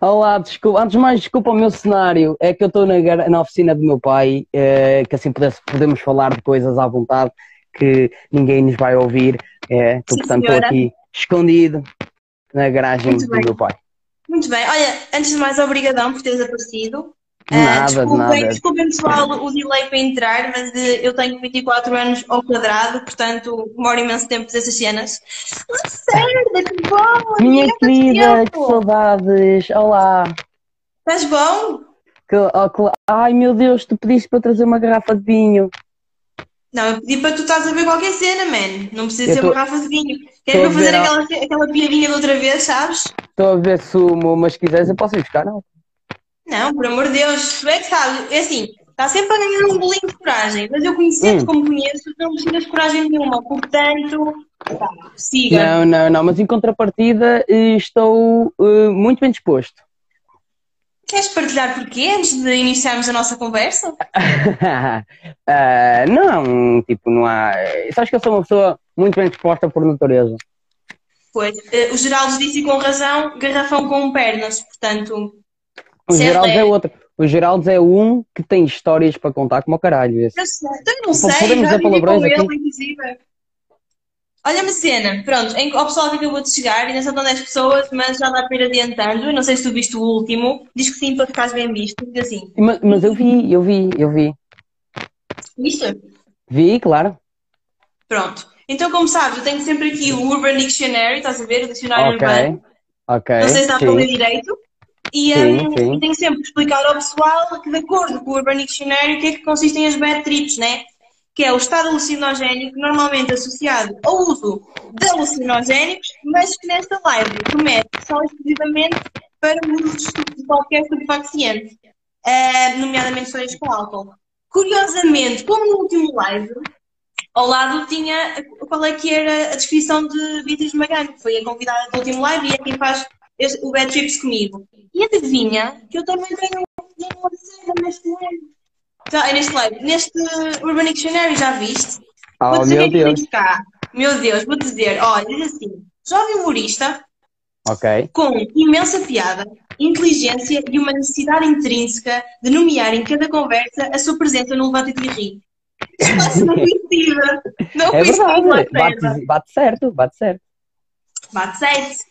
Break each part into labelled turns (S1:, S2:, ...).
S1: Olá, desculpa. Antes de mais, desculpa o meu cenário. É que eu estou na, na oficina do meu pai, eh, que assim pudesse- podemos falar de coisas à vontade, que ninguém nos vai ouvir. É, que,
S2: Sim,
S1: portanto, estou aqui escondido na garagem
S2: Muito
S1: do
S2: bem.
S1: meu pai.
S2: Muito bem. Olha, antes de mais, obrigadão por teres aparecido. Ah,
S1: nada, de
S2: desculpem,
S1: nada.
S2: desculpem, pessoal, o delay para entrar, mas eh, eu tenho 24 anos ao quadrado, portanto, demora imenso tempo dessas cenas. Lacerda, que bom!
S1: Minha querida, que saudades! Olá!
S2: Estás bom?
S1: Que- oh, cla- Ai meu Deus, tu pediste para trazer uma garrafa de vinho.
S2: Não, eu pedi para tu estás a ver qualquer cena, man. Não precisa
S1: Eu
S2: ser
S1: tô-
S2: uma garrafa de vinho. Queres para fazer
S1: ver
S2: aquela, aquela piadinha de outra vez, sabes?
S1: Estou a ver sumo, mas se quiseres eu posso ir buscar, não?
S2: Não, por amor de Deus, tu é que sabes. É assim, está sempre a ganhar um bolinho de coragem, mas eu conhecendo
S1: Hum.
S2: como conheço, não precisas de coragem nenhuma, portanto, pá, siga.
S1: Não, não, não, mas em contrapartida eh, estou eh, muito bem disposto.
S2: Queres partilhar porquê antes de iniciarmos a nossa conversa?
S1: Ah, não, tipo, não há. Sabes que eu sou uma pessoa muito bem disposta por natureza.
S2: Pois, eh, o Geraldo disse com razão, garrafão com pernas, portanto,
S1: O Geraldo
S2: é.
S1: é outro. O Geraldo é um que tem histórias para contar como o caralho. Esse.
S2: eu sei, então não
S1: Pô,
S2: sei,
S1: podemos
S2: já
S1: dizer palavrões
S2: ele,
S1: aqui?
S2: inclusive. Olha uma cena, pronto, em, ao pessoal que acabou de chegar, ainda são tão 10 pessoas, mas já dá para ir adiantando. Não sei se tu viste o último, diz que sim para ficares bem visto, diz assim,
S1: Mas, mas eu vi, eu vi, eu vi.
S2: viste?
S1: Vi, claro.
S2: Pronto. Então, como sabes, eu tenho sempre aqui o Urban Dictionary, estás a ver? O dicionário
S1: Ok.
S2: urbano.
S1: Ok.
S2: Não sei se dá para
S1: sim.
S2: ler direito. E,
S1: Sim,
S2: hum,
S1: sim.
S2: e tenho sempre que explicar ao pessoal que, de acordo com o Urban Dictionary, o que é que consistem as bad trips, né? Que é o estado alucinogénico normalmente associado ao uso de alucinogénicos, mas que nesta live remete só exclusivamente para o uso de qualquer estupefaciente, eh, nomeadamente histórias com álcool. Curiosamente, como no último live, ao lado tinha qual é que era a descrição de Beatriz Magano, que foi a convidada do último live e é quem faz o Bad Trips comigo. E adivinha que eu também tenho uma cena neste live. Já, é neste live. Neste Urban Dictionary, já viste?
S1: Oh,
S2: Vou dizer
S1: meu
S2: é
S1: Deus.
S2: cá. Meu Deus, vou dizer. Olha, diz assim. Jovem humorista
S1: Ok.
S2: com imensa piada, inteligência e uma necessidade intrínseca de nomear em cada conversa a sua presença no Levanta e Ri. Isto não coincida. Não
S1: É verdade.
S2: terra.
S1: Bate, bate certo, bate certo.
S2: Bate certo.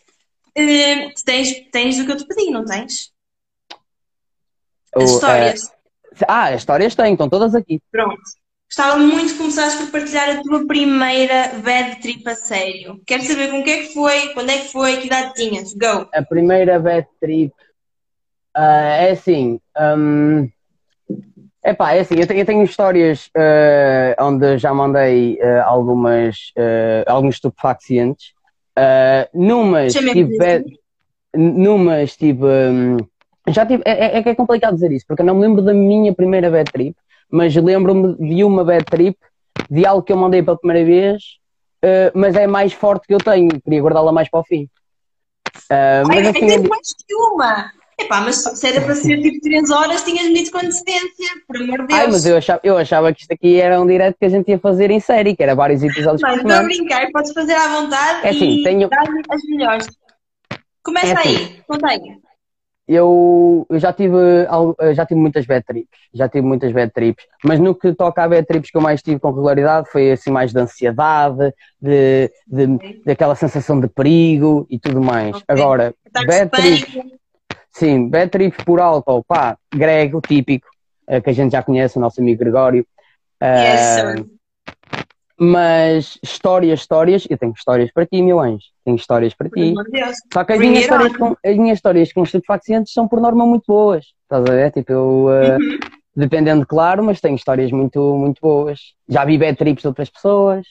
S2: Eh, tens, tens o que eu te pedi, não tens? As
S1: O,
S2: histórias.
S1: eh, ah, as histórias têm, estão todas aqui.
S2: Pronto. Gostava muito que começasses por partilhar a tua primeira bad trip a sério. Quero saber com o que é que foi, quando é que foi, que idade tinhas. Go!
S1: A primeira bad trip ah, é assim. hum, epá, é assim, eu tenho, eu tenho histórias ah, onde já mandei ah, algumas, alguns estupefacientes. Ah, numas
S2: Chama-me
S1: tive numas tive. hum, já tive. É, é- é que é complicado dizer isso, porque eu não me lembro da minha primeira bad trip, mas lembro-me de uma bad trip de algo que eu mandei pela primeira vez, ah, mas é mais forte que eu tenho, queria guardá-la mais para o fim. Ah, mas
S2: Ai,
S1: assim,
S2: tem mais que uma! Epá, mas se era para ser tipo 3 horas, tinhas medido com antecedência, por amor de Deus.
S1: Ai, mas eu achava, eu achava que isto aqui era um direto que a gente ia fazer em série, que era vários episódios
S2: Mas
S1: por
S2: estou a
S1: semana.
S2: brincar, podes fazer à vontade
S1: É assim,
S2: e
S1: tenho-
S2: dar-lhe as melhores. Começa
S1: É assim.
S2: aí, conta aí.
S1: Eu, eu já tive já tive muitas bad trips, já tive muitas bad trips, mas no que toca a bad trips que eu mais tive com regularidade foi assim mais de ansiedade, de, de, daquela sensação de perigo e tudo mais.
S2: Ok.
S1: Agora, bad trips. Sim, bad trips por álcool, pá, grego, típico, eh, que a gente já conhece, o nosso amigo Gregório.
S2: Yes,
S1: Ah,
S2: sir.
S1: mas histórias, histórias, eu tenho histórias para ti, meu anjo, tenho histórias para ti.
S2: Deus.
S1: Só que as
S2: Bring
S1: minhas, histórias com, as minhas histórias com estupefacientes são por norma muito boas. Estás a ver? Tipo, eu, eh,
S2: Uhum.
S1: dependendo, claro, mas tenho histórias muito, muito boas. Já vi bad trips de outras pessoas.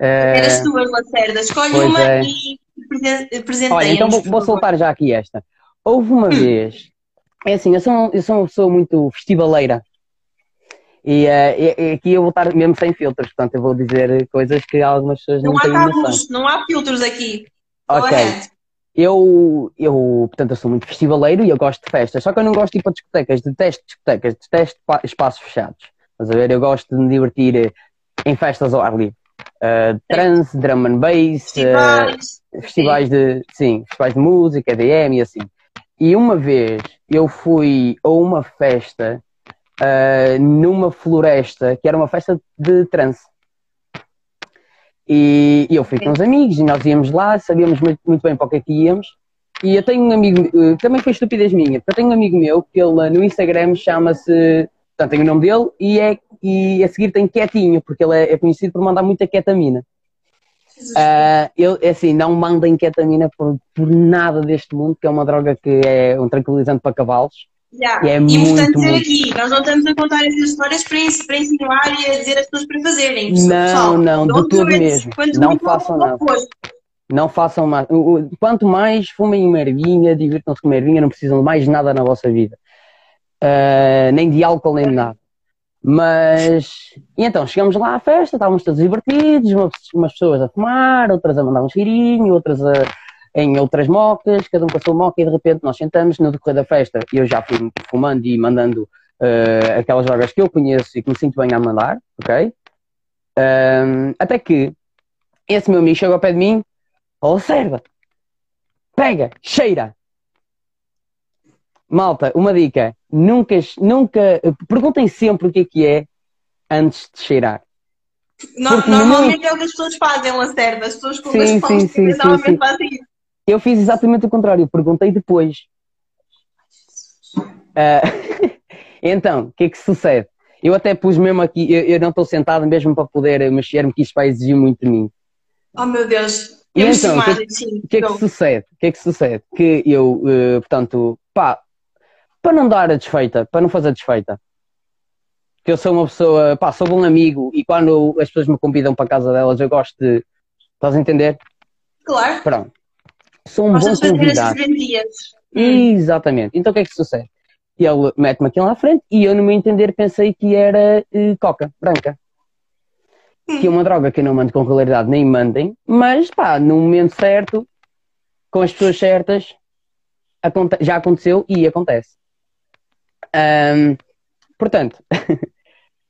S1: Eh,
S2: Eras tuas, Lacerda. Escolhe uma
S1: é.
S2: e presen- presenteia-nos.
S1: olha, então vou, vou soltar já aqui esta. Houve uma vez, é assim, eu sou, eu sou uma pessoa muito festivaleira. E, eh, e- aqui eu vou estar mesmo sem filtros, portanto eu vou dizer coisas que algumas pessoas não,
S2: Não há
S1: têm noção.
S2: não há filtros aqui.
S1: Ok.
S2: ahead.
S1: Eu, eu, portanto, eu sou muito festivaleiro e eu gosto de festas, só que eu não gosto de ir para discotecas, detesto discotecas, detesto pa- espaços fechados. Estás a ver? Eu gosto de me divertir eh, em festas ao ar livre. Uh, trance, drum and bass, uh,
S2: Festivais.
S1: festivais de, sim, festivais de música, DM e assim. E uma vez eu fui a uma festa uh, numa floresta, que era uma festa de trance. E, e eu fui com uns amigos e nós íamos lá, sabíamos muito, muito bem para o que é que íamos. E eu tenho um amigo, uh, também foi estupidez minha, porque eu tenho um amigo meu que ele no Instagram chama-se, portanto, tem o nome dele e, é, e a seguir tem Quietinho, porque ele é, é conhecido por mandar muita ketamina. Uh, eu, é assim, não mandem ketamina por, por nada deste mundo, que é uma droga que é um tranquilizante para cavalos.
S2: Yeah. E é importante dizer aqui, nós não estamos a contar essas histórias para, para insinuar e a dizer as pessoas para fazerem.
S1: Não, Pessoal, não, de tudo mesmo. Não façam nada. Não façam mais. Quanto mais fumem uma ervinha, divirtam-se com uma ervinha, não precisam de mais nada na vossa vida. Uh, nem de álcool, nem de nada. Mas, e então, chegamos lá à festa, estávamos todos divertidos, umas pessoas a fumar, outras a mandar um cheirinho, outras a, em outras mocas, cada um com a sua moca e de repente nós sentamos no decorrer da festa. Eu já fui fumando e mandando uh, aquelas drogas que eu conheço e que me sinto bem a mandar, ok? Um, até que esse meu amigo chegou ao pé de mim, observa, pega, cheira. Malta, uma dica: nunca, nunca perguntem sempre o que é que é antes de cheirar.
S2: No, normalmente é o que as pessoas fazem, Lacerda. As pessoas com sim, sim, sim, normalmente fazem isso.
S1: Eu fiz exatamente o contrário, perguntei depois. Uh, então, o que é que sucede? Eu até pus mesmo aqui, eu, eu não estou sentado mesmo para poder mexer-me, que isto vai exigir muito de mim.
S2: Oh meu Deus!
S1: E então, o que, é que, é que sucede? O que é que sucede? Que eu, uh, portanto, pá, para não dar a desfeita, para não fazer a desfeita. Que eu sou uma pessoa, pá, sou um amigo e quando as pessoas me convidam para a casa delas eu gosto de. Estás a entender?
S2: Claro.
S1: Pronto. Sou um Gostas bom convidado. Exatamente. Então o que é que sucede? Ele mete-me aquilo lá à frente e eu, no meu entender, pensei que era uh, coca branca. Hum. Que é uma droga que eu não mando com regularidade, nem mandem, mas pá, no momento certo, com as pessoas certas, já aconteceu e acontece. Um, portanto,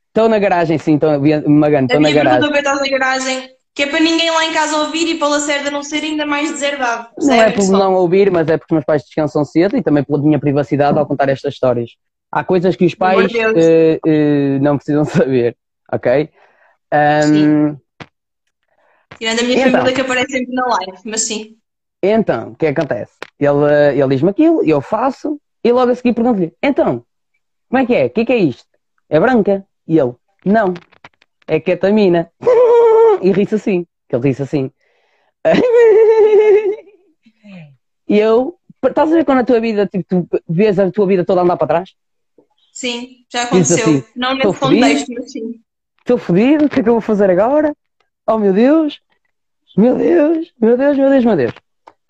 S1: estou na garagem, sim, estou magando, estou na garagem.
S2: Estou na garagem, que é para ninguém lá em casa ouvir e para a Lacerda não ser ainda mais deserdado.
S1: Não é por não ouvir, mas é porque os meus pais descansam cedo e também pela minha privacidade ao contar estas histórias. Há coisas que os pais uh, uh, não precisam saber, ok? Um,
S2: Tirando a minha então, família que aparece sempre na live, mas sim.
S1: Então, o que é que acontece? Ele, ele diz-me aquilo, eu faço, e logo a seguir pergunto-lhe: então, como é que é? O que é que é isto? É branca? E ele, não, é ketamina. E ri-se assim, que ele ri-se assim. e eu, estás a ver quando a tua vida, tipo, tu vês a tua vida toda andar para trás?
S2: Sim, já aconteceu. Assim, não nesse contexto, mas sim.
S1: Estou fodido, o que é que eu vou fazer agora? Oh meu Deus, meu Deus, meu Deus, meu Deus, meu Deus.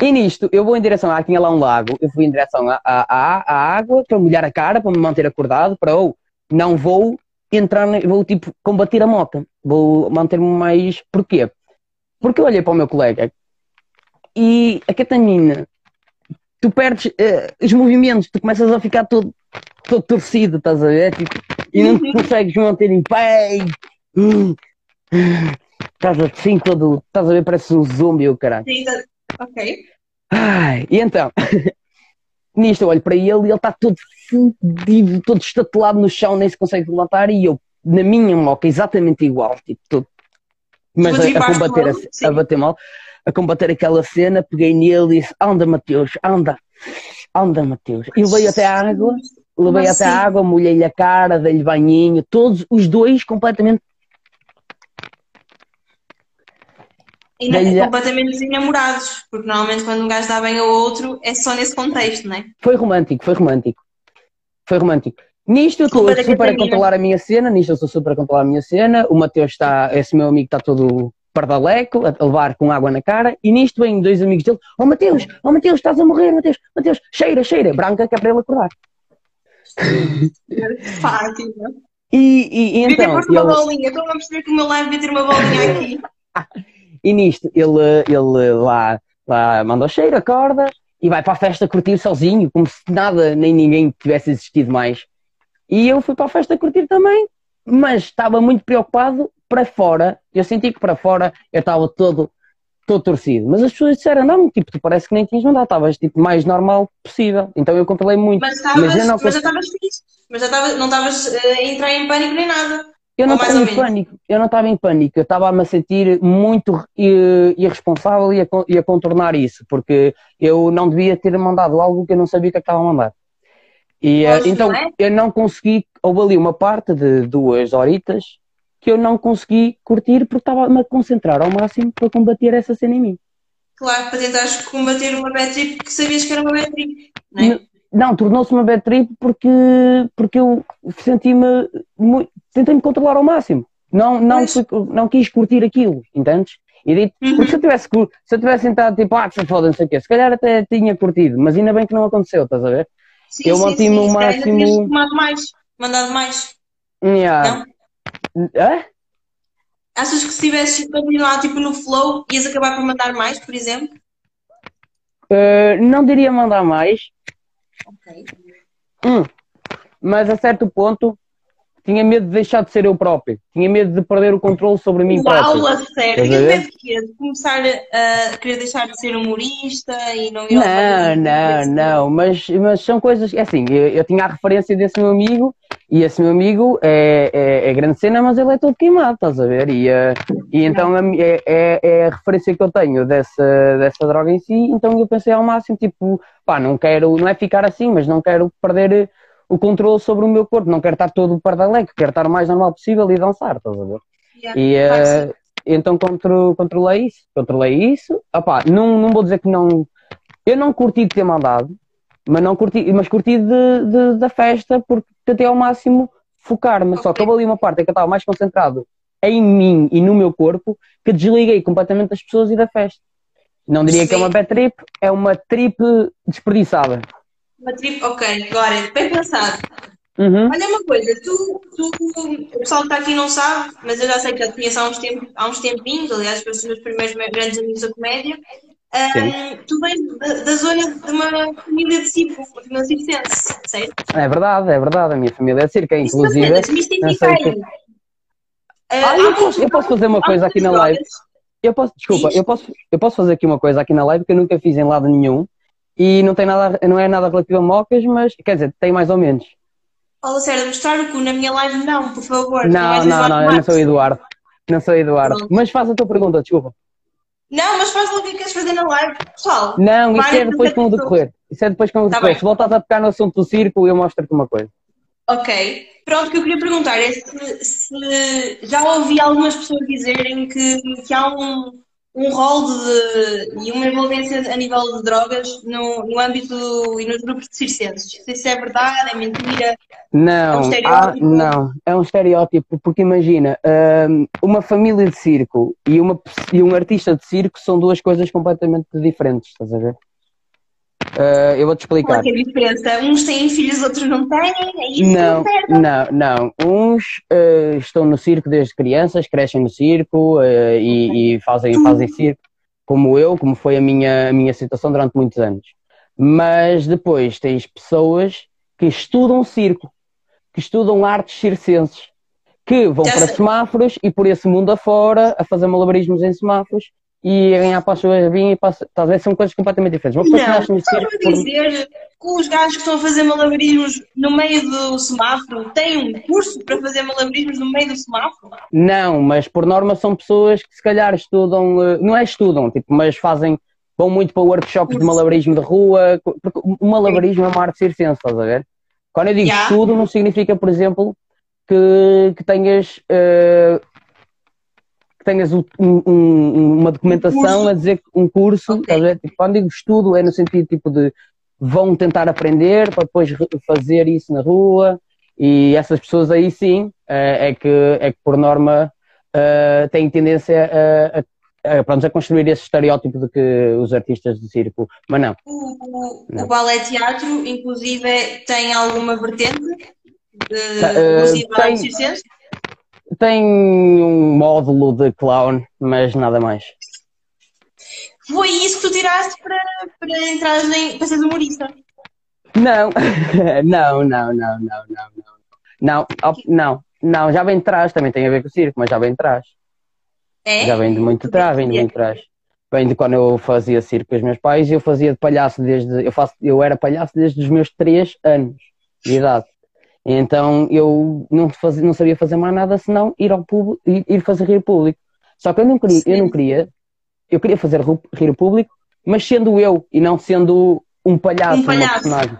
S1: E nisto, eu vou em direção a tinha lá um lago, eu fui em direção à, à, à água para molhar a cara, para me manter acordado, para ou oh, não vou entrar, vou tipo combater a moto, vou manter-me mais. Porquê? Porque eu olhei para o meu colega e a ketamina, tu perdes uh, os movimentos, tu começas a ficar todo, todo torcido, estás a ver? Tipo, e não te consegues manter em pé. Uh, estás assim todo, estás a ver, parece um zombie, o caralho.
S2: Sim, ok.
S1: Ai, e então, nisto eu olho para ele e ele está todo fudido, todo estatelado no chão, nem se consegue levantar, e eu, na minha moca, exatamente igual, tipo, todo, mas a, a, combater a, a, bater mal, a combater aquela cena, peguei nele e disse, anda Mateus, anda, anda Mateus. E levei até a água, levei até a água, molhei-lhe a cara, dei-lhe banhinho, todos os dois completamente
S2: Ainda é completamente desenamorados, porque normalmente quando um gajo dá bem ao outro é só nesse contexto, não é?
S1: Foi romântico, foi romântico. Foi romântico. Nisto eu estou super a controlar a minha cena, nisto eu estou super a controlar a minha cena. O Mateus está, esse meu amigo está todo pardaleco, a levar com água na cara, e nisto vêm dois amigos dele: Oh Mateus, oh Mateus, estás a morrer, Mateus, Mateus, cheira, cheira, branca que é para ele acordar.
S2: Fátima.
S1: E, e, e então.
S2: Devia uma bolinha, estou a perceber que o meu live devia ter uma bolinha aqui.
S1: E nisto, ele, ele lá, lá manda o cheiro, acorda e vai para a festa curtir sozinho, como se nada nem ninguém tivesse existido mais. E eu fui para a festa curtir também, mas estava muito preocupado para fora. Eu senti que para fora eu estava todo todo torcido. Mas as pessoas disseram, não, tipo, tu parece que nem tinhas mandado, estavas tipo, mais normal possível. Então eu controlei muito.
S2: Mas, estavas, mas, mas já estavas fixe. Mas já estavas, não estavas uh, a entrar em pânico nem nada.
S1: Eu não estava em pânico, eu não estava em pânico, eu estava a me sentir muito irresponsável e a, e a, contornar isso, porque eu não devia ter mandado algo que eu não sabia o que é estava a mandar. E, uh, então é? eu não consegui, houve ali uma parte de duas horitas que eu não consegui curtir porque estava-me a concentrar ao máximo para combater essa cena em mim.
S2: Claro, para tentares combater uma bad trip que sabias que era uma bad trip, não é?
S1: Não, tornou-se uma bad trip porque, porque eu senti-me tentei-me controlar ao máximo. Não, não, fui, não quis curtir aquilo, entendes? E dito, uhum. porque se eu tivesse, se eu tivesse sentado tipo, ah, se foda, não sei o quê, se calhar até tinha curtido, mas ainda bem que não aconteceu, estás a ver?
S2: Sim, eu mantive-me o máximo. Mandado mais, mandado mais.
S1: Yeah. Não? É?
S2: Achas que se tivesse continuado tipo no flow, ias acabar por mandar mais, por exemplo?
S1: Uh, não diria mandar mais.
S2: Ok.
S1: Hum. Mas a certo ponto tinha medo de deixar de ser eu próprio. Tinha medo de perder o controle sobre mim
S2: Uau,
S1: próprio.
S2: Uau, a sério. Tinha medo de quê? De começar a querer deixar de ser humorista e não ir
S1: Não, não, não. Mas, mas são coisas... É assim, eu, eu, tinha a referência desse meu amigo e esse meu amigo é, é, é, grande cena, mas ele é todo queimado, estás a ver? E, uh, e então é, é, é, a referência que eu tenho dessa, dessa droga em si. Então eu pensei ao máximo, tipo, pá, não quero... Não é ficar assim, mas não quero perder o controle sobre o meu corpo, não quero estar todo pardaleco, quero estar o mais normal possível e dançar, estás a ver? Yeah, e uh, então contro, controlei isso, controlei isso, opá, não, não vou dizer que não, eu não curti de ter mandado, mas, não curti, mas curti de, de da festa porque tentei ao máximo focar-me, okay. só que houve ali uma parte em que eu estava mais concentrado em mim e no meu corpo que desliguei completamente das pessoas e da festa. Não diria Sim. que é uma bad trip, é uma trip desperdiçada.
S2: Uma trip, ok, agora, bem pensado.
S1: Uhum.
S2: Olha uma coisa, tu, tu, o pessoal que está aqui não sabe, mas eu já sei que já te conheço há uns, tempos, há uns tempinhos, aliás, foram os meus primeiros grandes amigos da comédia. Um, tu vens da, da, zona de uma família de circo, uma família circense, certo?
S1: É verdade, é verdade, a minha família é de circo, inclusive. Não sei que... Ah, eu posso, eu posso fazer uma coisa aqui na live. Eu posso, desculpa, eu posso, eu posso fazer aqui uma coisa aqui na live que eu nunca fiz em lado nenhum e não tem nada, não é nada relativo a mocas, mas quer dizer, tem mais ou menos.
S2: Fala sério, mostrar o cu na minha live não, por favor.
S1: Não, não, não, eu não sou Eduardo. Não sou Eduardo. Pronto. Mas faz a tua pergunta, desculpa.
S2: Não, mas faz logo o que queres fazer na live, pessoal.
S1: Não, isso é depois com o decorrer. Isso é depois com o tá decorrer. Se voltas a tocar no assunto do circo, eu mostro-te uma coisa.
S2: Ok. Pronto, o que eu queria perguntar é se, se já ouvi algumas pessoas dizerem que, que há um, um rol de, e uma envolvência a nível de drogas no, no âmbito e nos grupos de circenses. Se isso é verdade, é mentira?
S1: Não, é um ah, não, é um estereótipo, porque imagina, hum, uma família de circo e, uma, e um artista de circo são duas coisas completamente diferentes, estás a ver? Uh, eu vou-te explicar.
S2: Qual é a diferença? Uns têm filhos, outros não têm? É
S1: não, não, não. Uns uh, estão no circo desde crianças, crescem no circo uh, e, e, fazem, fazem circo, como eu, como foi a minha, a minha situação durante muitos anos. Mas depois tens pessoas que estudam circo, que estudam artes circenses, que vão Já para sei. semáforos e por esse mundo afora a fazer malabarismos em semáforos e ganhar para as suas vinhas, talvez são coisas completamente diferentes.
S2: Uma pessoa não, que nasce no dizer que os gajos que estão a fazer malabarismos no meio do semáforo têm um curso para fazer malabarismos no meio do semáforo?
S1: Não, mas por norma são pessoas que se calhar estudam, eh, não é estudam, tipo, mas fazem, vão muito para workshops de malabarismo de rua, porque o malabarismo é uma arte circense, estás a ver? Quando eu digo yeah. estudo, não significa, por exemplo, que, que tenhas uh, que tenhas um, um, uma documentação um a dizer um curso, okay. tipo, quando digo estudo é no sentido tipo de vão tentar aprender para depois fazer isso na rua e essas pessoas aí sim é, é que, é que por norma uh, têm tendência a, a, a, pronto, a construir esse estereótipo de que os artistas de circo, mas não.
S2: O, o, o balé teatro, inclusive, tem alguma vertente de uh, tem,
S1: tem um módulo de clown, mas nada mais.
S2: Foi isso que tu tiraste para, para entrar em, para seres humorista?
S1: Não, não, não, não, não, não, não. Não, não, não, já vem de trás, também tem a ver com o circo, mas já vem de trás.
S2: É?
S1: Já vem de muito trás, vem de muito trás. Vem de quando eu fazia circo com os meus pais, eu fazia de palhaço desde. Eu, faço, eu era palhaço desde os meus 3 anos de idade. Então eu não, não sabia fazer mais nada senão ir ao público, ir, ir fazer rir o público. Só que eu não queria, eu não queria, eu queria fazer rir o público, mas sendo eu e não sendo um palhaço, um palhaço. personagem.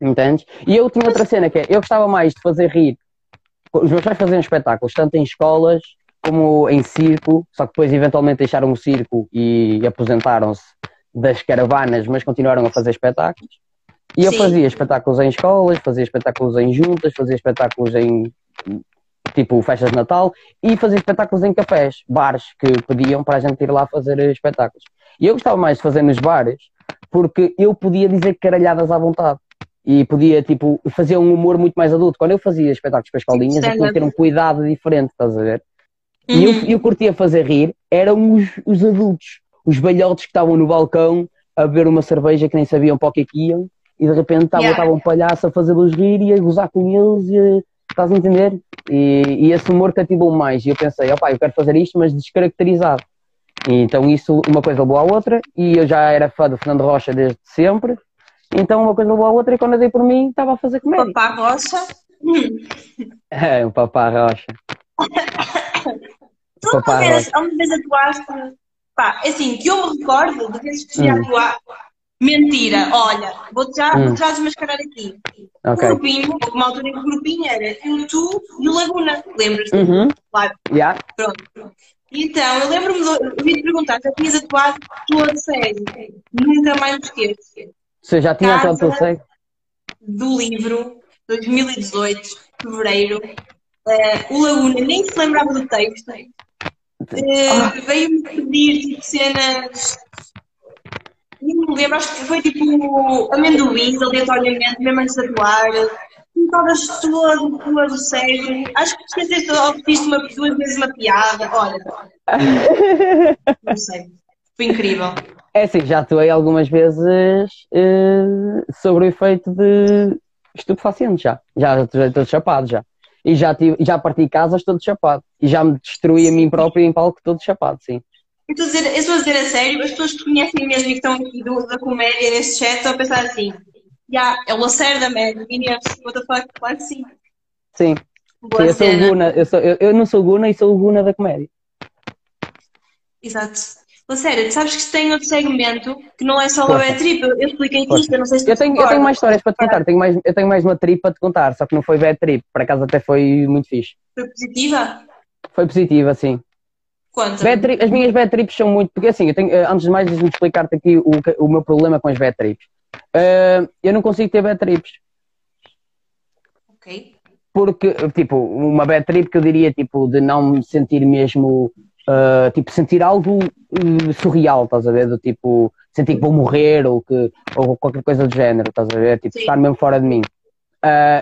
S1: Entendes? E eu tinha outra cena que é, eu gostava mais de fazer rir. Os meus pais faziam espetáculos, tanto em escolas como em circo, só que depois eventualmente deixaram o circo e aposentaram-se das caravanas, mas continuaram a fazer espetáculos. E eu Sim. fazia espetáculos em escolas, fazia espetáculos em juntas, fazia espetáculos em tipo festas de Natal e fazia espetáculos em cafés, bares que pediam para a gente ir lá fazer espetáculos. E eu gostava mais de fazer nos bares porque eu podia dizer caralhadas à vontade e podia, tipo, fazer um humor muito mais adulto. Quando eu fazia espetáculos para escolinhas, eu tinha que ter um cuidado diferente, estás a ver? Uhum. E eu, eu curtia fazer rir, eram os, os adultos, os velhotes que estavam no balcão a beber uma cerveja que nem sabiam para o que é que iam, e de repente estava, yeah. um palhaço a fazê-los rir e a gozar com eles, e, estás a entender? E, e esse humor cativou mais. E eu pensei, opá, eu quero fazer isto, mas descaracterizado. E, então isso, uma coisa levou à outra, e eu já era fã do Fernando Rocha desde sempre, então uma coisa levou à outra, e quando eu dei por mim, estava a fazer comédia.
S2: Papá Rocha?
S1: É, o Papá Rocha.
S2: Tu uma vez, uma vez atuaste, pá, é assim, que eu me recordo de vezes que já hum. atuar. Mentira, olha, vou-te já, hum. vou já desmascarar aqui. Okay. O grupinho, uma altura em que o grupinho era eu, tu e o Laguna, lembras-te?
S1: Uhum.
S2: Claro.
S1: Yeah.
S2: Pronto. Então, eu lembro-me de ouvir perguntar se tinhas atuado toda série. Nunca mais me esqueço.
S1: Você já tinha atuado toda série?
S2: Do livro, 2018, fevereiro, Uh, o Laguna nem se lembrava do texto. Uh, Veio-me pedir tipo, cenas. Não me lembro, acho que foi tipo amendoins aleatoriamente, mesmo antes de atuar. Estavas todo, todo sério. Acho que esqueceste ou fizeste uma, duas vezes uma piada. Olha. não sei. Foi incrível.
S1: É assim, já atuei algumas vezes uh, sobre o efeito de estupefaciente já. Já estou chapado já e já, tive, já parti casas todo chapado. E já me destruí a mim próprio em palco todo chapado, sim.
S2: Eu estou a dizer, eu estou a, dizer a sério, as pessoas que conhecem mesmo e que estão aqui do, da comédia neste chat estão a pensar assim, já, yeah, é o Lacerda, man, Inês, what the fuck, claro que sim.
S1: Sim. eu sou o Guna, eu, sou, eu, eu não sou o Guna e sou o Guna da comédia.
S2: Exato. Sério, sabes que tem outro segmento que não é só o bad trip. Eu expliquei isto, eu não sei se
S1: eu tenho, eu tenho mais histórias para te contar, tenho mais, eu tenho mais uma trip para te contar, só que não foi bad trip, por acaso até foi muito fixe.
S2: Foi positiva?
S1: Foi positiva, sim.
S2: Quanto?
S1: As minhas bad trips são muito. Porque assim, eu tenho, eh, antes de mais, deixa-me explicar-te aqui o, o meu problema com as bad trips. Uh, eu não consigo ter bad trips.
S2: Ok.
S1: Porque, tipo, uma bad trip que eu diria, tipo, de não me sentir mesmo uh, tipo, sentir algo uh, surreal, estás a ver? Do tipo, sentir que vou morrer ou, que, ou qualquer coisa do género, estás a ver? Tipo, Sim. estar mesmo fora de mim.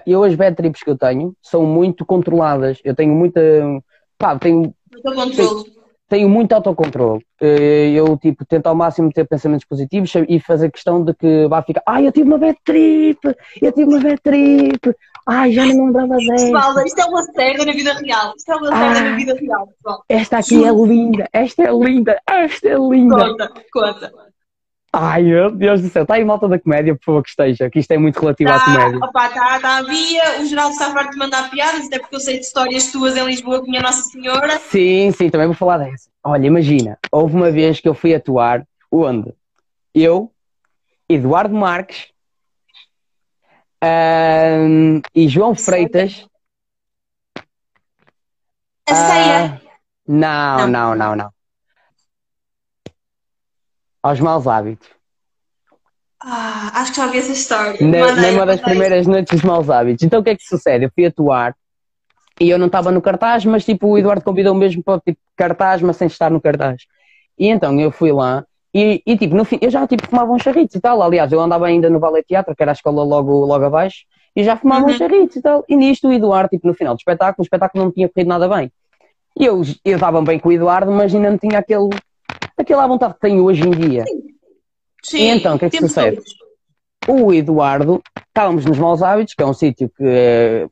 S1: Eu, as bad trips que eu tenho são muito controladas. Eu tenho muita. Pá, tenho.
S2: Muito tenho,
S1: tenho muito autocontrole. Eu, tipo, tento ao máximo ter pensamentos positivos e fazer questão de que vá ficar. Ai, eu tive uma bad trip! Eu tive uma bad trip! Ai, já não me lembrava desta.
S2: isto é uma série na vida real. Isto é uma série ah, na vida real, pessoal.
S1: Esta aqui é linda. Esta é linda. Esta é linda.
S2: Conta, conta.
S1: Ai, meu Deus do céu. Está aí malta da comédia, por favor, que esteja, que isto é muito relativo
S2: tá,
S1: à comédia.
S2: Opa, está tá a Bia. O Geraldo está farto de mandar piadas, até porque eu sei de histórias tuas em Lisboa com a Nossa Senhora.
S1: Sim, sim, também vou falar dessa. Olha, imagina, houve uma vez que eu fui atuar, onde? Eu, Eduardo Marques, um, e João Freitas.
S2: A ceia? Uh,
S1: não, não, não, não, Aos maus hábitos.
S2: Ah, acho que já ouvi essa história.
S1: Na, numa das primeiras noites dos maus hábitos. Então o que é que sucede? Eu fui atuar e eu não estava no cartaz, mas tipo o Eduardo convidou mesmo para tipo cartaz, mas sem estar no cartaz. E então eu fui lá e, e, tipo, no fim, eu já tipo, fumava uns charritos e tal. Aliás, eu andava ainda no Ballet Teatro, que era a escola logo, logo abaixo, e já fumava uhum. uns charritos e tal. E nisto o Eduardo, tipo, no final do espetáculo, o espetáculo não tinha corrido nada bem. E eu, eu estava bem com o Eduardo, mas ainda não tinha aquele, aquela vontade que tenho hoje em dia.
S2: Sim.
S1: E então, o que é que sucede? O Eduardo, estávamos nos Maus Hábitos, que é um sítio que é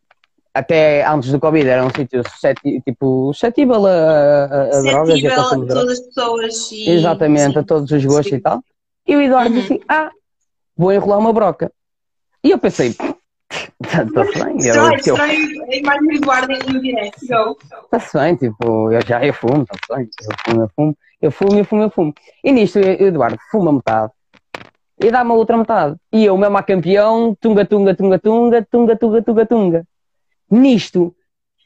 S1: até antes do Covid era um sítio suscetível, tipo, suscetível a, a, a drogas a
S2: Suscetível a
S1: drogas.
S2: todas as pessoas. E,
S1: Exatamente,
S2: sim.
S1: a todos os gostos
S2: Sim.
S1: e tal. E o Eduardo
S2: Uhum.
S1: disse assim: Ah, vou enrolar uma broca. E eu pensei: Está-se bem, eu,
S2: Estranho, estranho a imagem do Eduardo em direto.
S1: Está-se bem, tipo, eu já eu fumo, está-se bem. Eu fumo, eu fumo, eu fumo, eu fumo, eu fumo. E nisto, o Eduardo fuma metade e dá-me a outra metade. E eu, mesmo a campeão, tunga, tunga, tunga, tunga, tunga, tunga, tunga, tunga. Nisto,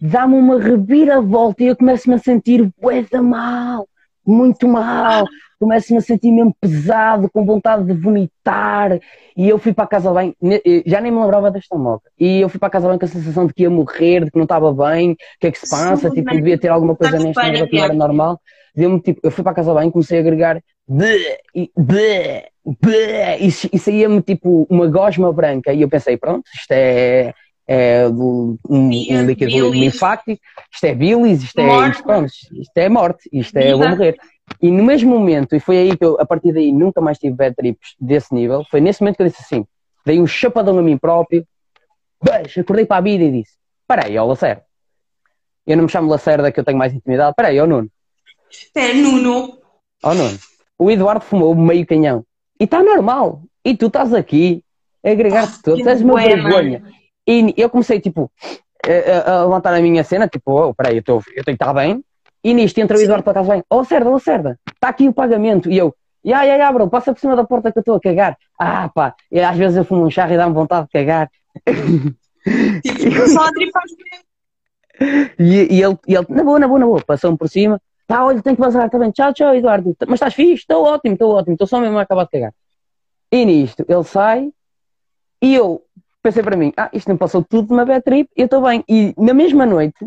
S1: dá-me uma reviravolta e eu começo-me a sentir bué mal, muito mal. Começo-me a sentir mesmo pesado, com vontade de vomitar. E eu fui para a casa bem, eh, já nem me lembrava desta moca. E eu fui para a casa bem com a sensação de que ia morrer, de que não estava bem, o que é que se passa, tipo, devia ter alguma coisa
S2: Está-te
S1: nesta merda que não era normal. Deu-me tipo, eu fui para a casa bem, comecei a agregar bleh, e bleh, e, e saía-me tipo uma gosma branca. E eu pensei, pronto, isto é, é do- um,
S2: Bia-
S1: um líquido linfático, isto é bilis, isto é, isto, pronto, isto é morte, isto é, vou morrer. E no mesmo momento, e foi aí que eu, a partir daí, nunca mais tive bad trips desse nível, foi nesse momento que eu disse assim, dei um chapadão a mim próprio, beijo, acordei para a vida e disse, peraí, ó Lacerda, eu não me chamo Lacerda que eu tenho mais intimidade, peraí, ó Nuno,
S2: Espera, Nuno.
S1: ó Nuno, o Eduardo fumou meio canhão, e está normal, e tu estás aqui a agregar-te todo,
S2: que
S1: tu és uma
S2: bué,
S1: vergonha. E eu comecei, tipo, a, a- a levantar a minha cena, tipo, oh, peraí, eu, tô, eu tenho que estar bem. E nisto entra o. Eduardo para casa bem, oh Cerda, oh Cerda, está aqui o pagamento. E eu, ya, ya, ya, bro, passa por cima da porta que eu estou a cagar. Ah, pá, e às vezes eu fumo um charro e dá-me vontade de cagar.
S2: Tipo, só a tripar
S1: E, e ele, e ele, na boa, na boa, na boa, passou-me por cima. Tá, olha, tenho que vazar, bem, tchau, tchau, Eduardo. Mas estás fixe? Estou ótimo, estou ótimo, estou só mesmo a acabar de cagar. E nisto, ele sai e eu pensei para mim, ah, isto não passou tudo de uma bad trip, eu estou bem. E na mesma noite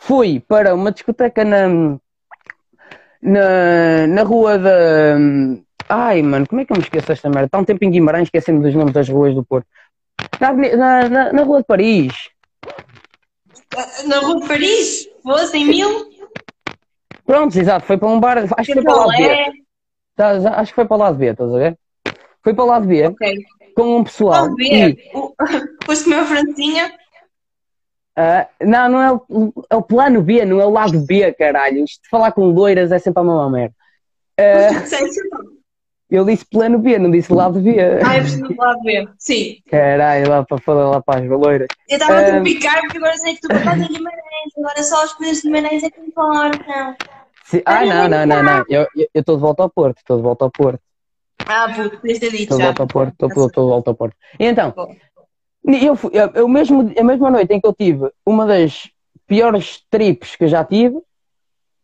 S1: fui para uma discoteca na, na, na rua da. Ai, mano, como é que eu me esqueço desta merda? Está um tempo em Guimarães, esquecendo dos nomes das ruas do Porto. Na, na, na, na rua de Paris.
S2: Na Rua de Paris? Fosse em mil?
S1: Pronto, exato, foi para um bar, acho que foi para o lado B. Acho que foi para o lado B, estás a ver? Foi para o lado B
S2: Ok.
S1: com um pessoal.
S2: Lado
S1: E,
S2: B. O- Depois comeu a francinha.
S1: Ah, não, não é o, é o plano B, não é o lado B, caralho. Isto de falar com loiras é sempre a mesma merda.
S2: Não.
S1: eu disse plano B, não disse lado B.
S2: Ah, eu preciso do lado B. Sim.
S1: Caralho, lá para falar lá para as loiras.
S2: Eu estava a
S1: Ah.
S2: te picar porque agora sei que tu estás em Guimarães. Agora só as coisas de Guimarães é que importam.
S1: Se- ah, não, não, não, não. Eu estou de volta ao Porto, estou de volta ao Porto.
S2: Ah, puto, ter dito
S1: Estou de volta ao Porto, estou estou de volta ao Porto. E então,
S2: Bom.
S1: Eu, eu, eu mesmo, a mesma noite em que eu tive uma das piores trips que eu já tive,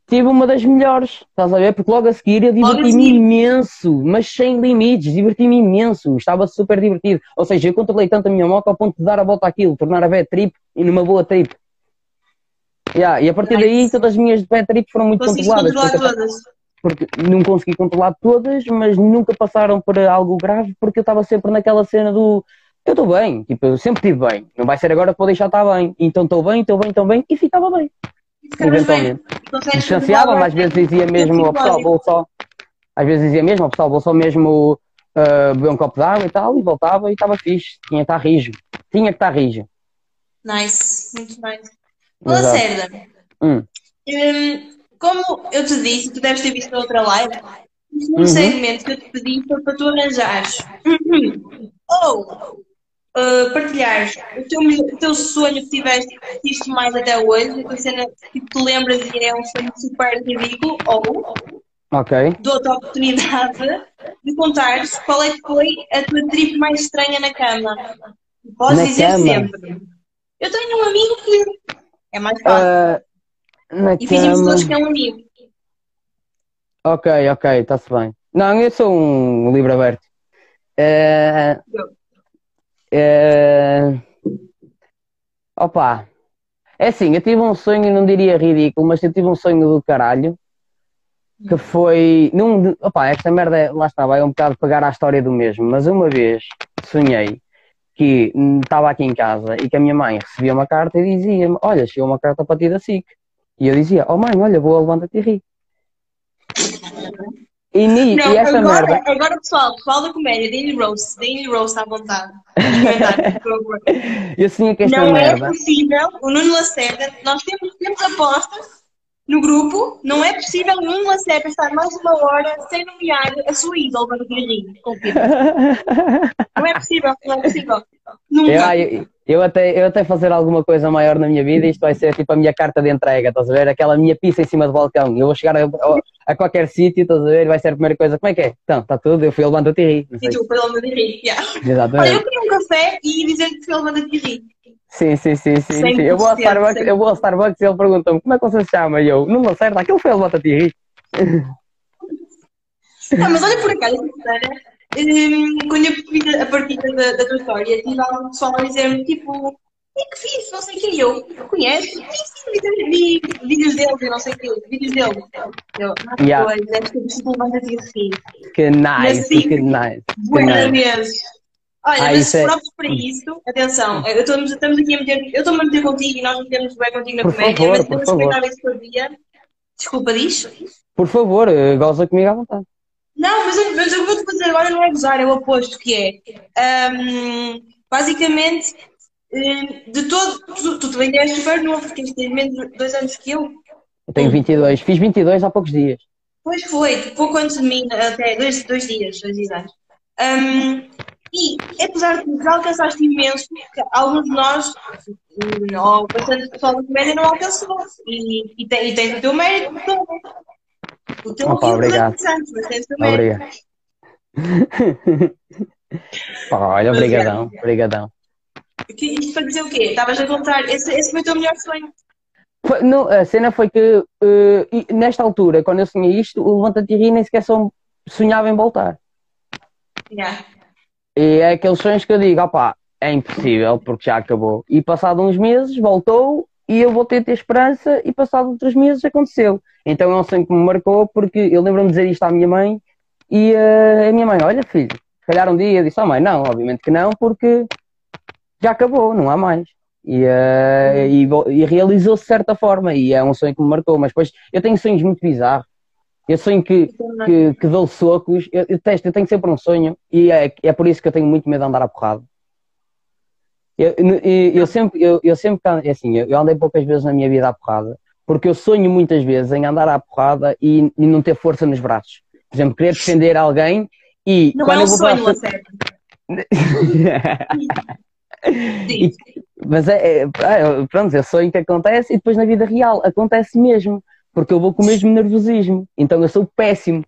S1: tive uma das melhores, estás a ver? Porque logo a seguir eu diverti-me imenso, mas sem limites, diverti-me imenso, estava super divertido. Ou seja, eu controlei tanto a minha moto ao ponto de dar a volta àquilo, tornar a bad trip e numa boa trip. Yeah, e a partir daí
S2: Nice.
S1: todas as minhas bad trips foram muito
S2: Conseguiste
S1: controladas.
S2: controlar
S1: porque-
S2: todas.
S1: porque não consegui controlar todas, mas nunca passaram para algo grave porque eu estava sempre naquela cena do eu estou bem, tipo, eu sempre estive bem, não vai ser agora que vou deixar estar bem, então estou bem, estou bem, estou bem, e ficava bem, eventualmente. Distanciava-me,
S2: controlar
S1: às vezes dizia mesmo ao pessoal, vou só, às vezes dizia mesmo ao pessoal, vou só mesmo ah, beber um copo de água e tal, e voltava e estava fixe, tinha que estar rijo, tinha que estar rijo.
S2: Nice, muito nice. Lacerda,
S1: Hum.
S2: hum, como eu te disse, tu deves ter visto na outra live, um
S1: Uhum.
S2: segmento que eu te pedi foi para tu arranjares ou uh, partilhares o teu, o teu sonho que tiveste e curtiste mais até hoje, a tua cena que tu lembras e é um sonho super ridículo, ou
S1: Ok,
S2: dou-te a oportunidade de contares qual é que foi a tua trip mais estranha na cama. Podes
S1: Na
S2: dizer
S1: cama?
S2: sempre. Eu tenho um amigo que é mais fácil.
S1: Ah, na
S2: e fingimos todos que é um amigo.
S1: Ok, ok, está-se bem. Não, eu sou um livro aberto. Eh, eh, opa, é assim, eu tive um sonho, não diria ridículo, mas eu tive um sonho do caralho, que foi, num, opa, esta merda, é- lá está, vai um bocado pegar à história do mesmo, mas uma vez sonhei que hum, estava aqui em casa e que a minha mãe recebia uma carta e dizia-me, olha, chegou uma carta para ti da SIC. E eu dizia, oh mãe, olha, vou levanta-te e ri. E, ni-
S2: Não,
S1: e esta
S2: agora,
S1: merda.
S2: agora pessoal, pessoal da comédia, Daily Roast, Daily Roast à vontade. Favor.
S1: Eu sonhei que esta
S2: Não é
S1: merda.
S2: possível, o Nuno Lacerda, nós temos, temos apostas no grupo, não é possível o Nuno Lacerda estar mais de uma hora sem nomear a sua ídola para o Guilherme. Não é possível, não é possível. Nunca.
S1: eu, eu até, eu até fazer alguma coisa maior na minha vida, isto vai ser tipo a minha carta de entrega, estás a ver? Aquela minha pizza em cima do balcão. Eu vou chegar a, a- a qualquer sítio, estás a ver? Vai ser a primeira coisa. Como é que é? Então, está tudo, eu fui levanta-te e ri.
S2: E tu, menos, rir. yeah. Olha, eu queria um café e dizer que foi levanta de rir.
S1: Sim, sim, sim, sim, sim. Eu vou ao
S2: 100%,
S1: Starbucks, eu vou ao Starbucks e ele pergunta-me como é que você se chama? E eu, não acerta, aquilo foi levanta-te e ri.
S2: Não, mas olha por acaso, Hum, quando eu fiz a partida da, da tua história, tive algum pessoal a dizer-me, tipo, e que fiz, não sei o que eu, conheces? Sim, sim, vi, vídeos dele, eu não sei o que, vídeos dele. Eu, ah,
S1: Yeah.
S2: pois, deve ser preciso levanta-te e rir.
S1: Que nice,
S2: sim.
S1: que nice. Que
S2: Buenas
S1: nice.
S2: vezes. Olha,
S1: Ah,
S2: mas
S1: é-
S2: próprios para isso, atenção, eu estou- estamos aqui a meter, eu estou-me a meter contigo e nós metemos bem contigo na
S1: Por
S2: comédia,
S1: favor,
S2: mas que
S1: favor.
S2: respeitar isso por dia. Desculpa, diz?
S1: Por favor, eh, goza comigo à vontade.
S2: Não, mas, mas eu vou-te fazer agora não é gozar, é o oposto, que é hum, basicamente hum, de todo, tu, tu também és super novo, porque tens menos de dois anos que eu.
S1: Eu tenho 22, fiz 22 há poucos dias.
S2: Pois foi, pouco antes de mim, até dois, dois dias, dois dias. Hum, e apesar de já alcançaste imenso, que alguns de nós, ou bastante pessoal da comédia, não alcançou. E, e, tem, e tens o teu mérito todo. O teu
S1: Opa, obrigado.
S2: mérito.
S1: Obrigado. Olha,
S2: Mas,
S1: obrigadão, obrigadão.
S2: Que- Isto para dizer o quê? Estavas a contar, esse, esse foi o teu melhor sonho.
S1: Não, a cena foi que, e nesta altura, quando eu sonhei isto, o Levanta-te e ri nem sequer son- sonhava em voltar.
S2: Yeah.
S1: E é aqueles sonhos que eu digo, opá, é impossível, porque já acabou. E passado uns meses, voltou, e eu voltei a ter esperança, e passado outros meses aconteceu. Então é um sonho que me marcou, porque eu lembro-me de dizer isto à minha mãe, e eh, a minha mãe, olha filho, se calhar um dia, eu disse, oh mãe, não, obviamente que não, porque já acabou, não há mais. E, eh, e, e realizou-se de certa forma, e é um sonho que me marcou, mas depois eu tenho sonhos muito bizarros. Eu sonho que, que, que dou socos, eu, eu, testo, eu tenho sempre um sonho, e é, é por isso que eu tenho muito medo de andar à porrada. Eu, eu, eu sempre, eu, eu sempre, é assim, eu andei poucas vezes na minha vida à porrada, porque eu sonho muitas vezes em andar à porrada e, e não ter força nos braços. Por exemplo, querer defender alguém e
S2: Não
S1: quando
S2: é um
S1: eu vou para
S2: sonho,
S1: a-
S2: a sério.
S1: E- Mas é, é, é, pronto, eu sonho que acontece e depois na vida real acontece mesmo, porque eu vou com o mesmo nervosismo. Então eu sou péssimo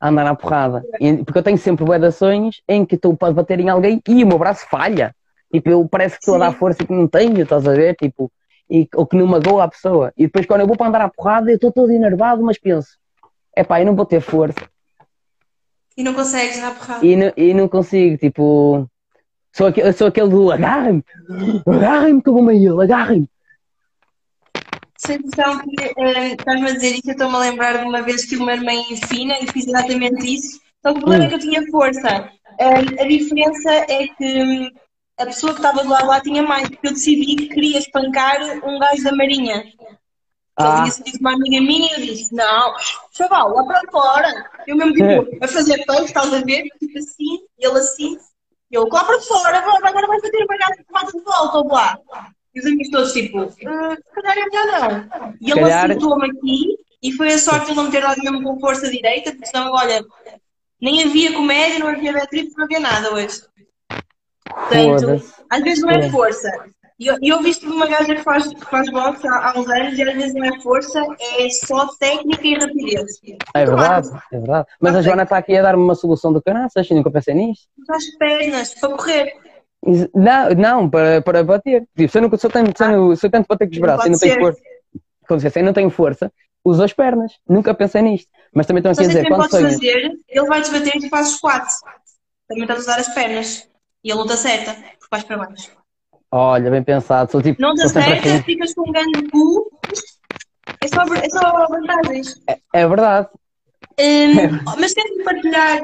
S1: a andar à porrada. Porque eu tenho sempre bué sonhos em que estou para bater em alguém e o meu braço falha. Tipo, eu parece que estou a dar força que não tenho, estás a ver? Tipo, e, ou que não magoa a pessoa. E depois quando eu vou para andar à porrada eu estou todo enervado, mas penso, epá, eu não vou ter força.
S2: E não consegues dar porrada.
S1: E não, e não consigo, tipo. Sou aquele, sou aquele do agarrem-me, agarrem-me que eu vou ele, agarrem-me.
S2: Sem noção que eh, estás-me a dizer isso, eu estou-me a lembrar de uma vez que uma irmã fina e fiz exatamente isso. Que o problema é que eu tinha força. Eh, a diferença é que hum, a pessoa que estava do lado lá tinha mais, porque eu decidi que queria espancar um gajo da Marinha. Ele
S1: Ah.
S2: tinha sido uma amiga minha e eu disse: Não, chaval, lá para fora. Eu mesmo, tipo, a fazer pão, estás a ver? Tipo assim, ele assim. Eu, lá para fora, agora vais bater uma gata que bate de volta, ou lá. E os amigos todos, tipo, "Ah, se calhar é melhor não. E ele
S1: calhar-
S2: acertou-me aqui e foi a sorte de ele não me ter dado mesmo com força direita, porque senão, olha, nem havia comédia, não havia Beatriz, não havia nada hoje. Portanto,
S1: Foda-se.
S2: às vezes não é
S1: É.
S2: força. E eu, eu visto de uma gaja que faz, que faz boxe há, há uns anos e às vezes não é força, é só técnica e rapidez.
S1: É verdade, é verdade. Mas a Joana está aqui a dar-me uma solução do caraças, nunca pensei nisto.
S2: As pernas para correr.
S1: Não, não, para, para bater. Tipo, se eu, não, se eu, tenho, se eu, não- se eu tento bater com os braços e não tenho força, quando se eu não tenho força, uso as pernas. Nunca pensei nisto. Mas também estão aqui a dizer, quando
S2: podes
S1: sonho.
S2: fazer, ele vai te bater e tu fazes squat. Também estás a usar as pernas. E a luta certa, porque vais para baixo.
S1: Olha, bem pensado, sou tipo,
S2: Não te
S1: assim.
S2: ficas com um grande cu. É só, é só vantagens.
S1: É verdade.
S2: Hum, mas queres-me partilhar,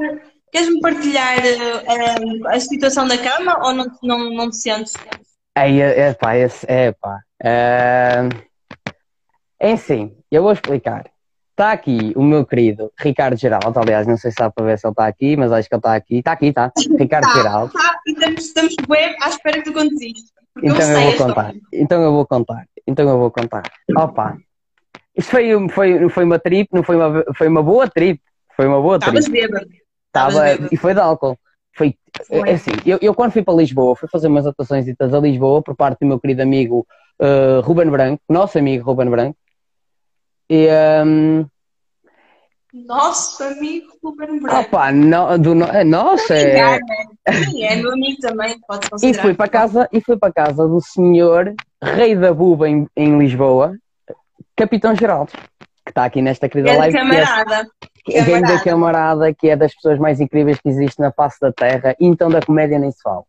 S2: queres-me partilhar hum, a situação da cama ou não, não, não te sentes?
S1: É, é pá, esse, é pá. É, é assim, eu vou explicar. Está aqui o meu querido Ricardo Geraldo. Aliás, não sei se dá para ver se ele está aqui, mas acho que ele está aqui. Está aqui, está. Ricardo
S2: Tá,
S1: Geraldo.
S2: tá, e estamos, estamos bem à espera que tu contes isto.
S1: Então
S2: eu
S1: eu vou contar. Então eu vou contar. Então eu vou contar. Opa. Isto foi, foi, foi uma trip, não foi uma, foi uma boa trip. Foi uma boa trip.
S2: Estavas bêbado.
S1: Tava,
S2: estavas bêbado.
S1: e foi de álcool. Foi,
S2: Foi.
S1: é assim, eu, eu quando fui para Lisboa, fui fazer umas atuações a Lisboa por parte do meu querido amigo uh, Ruben Branco, nosso amigo Ruben Branco. E, um,
S2: Nosso amigo Ruben Branco.
S1: opa, no, do, é, nossa, é,
S2: né? Sim, é meu amigo também, pode
S1: e fui para casa, e fui para casa do senhor rei da buba em, em Lisboa, Capitão Geraldo, que está aqui nesta querida
S2: Grande
S1: live. que é-
S2: camarada.
S1: que é grande
S2: Camarada.
S1: camarada, que é das pessoas mais incríveis que existe na face da Terra, então da comédia nem se fala.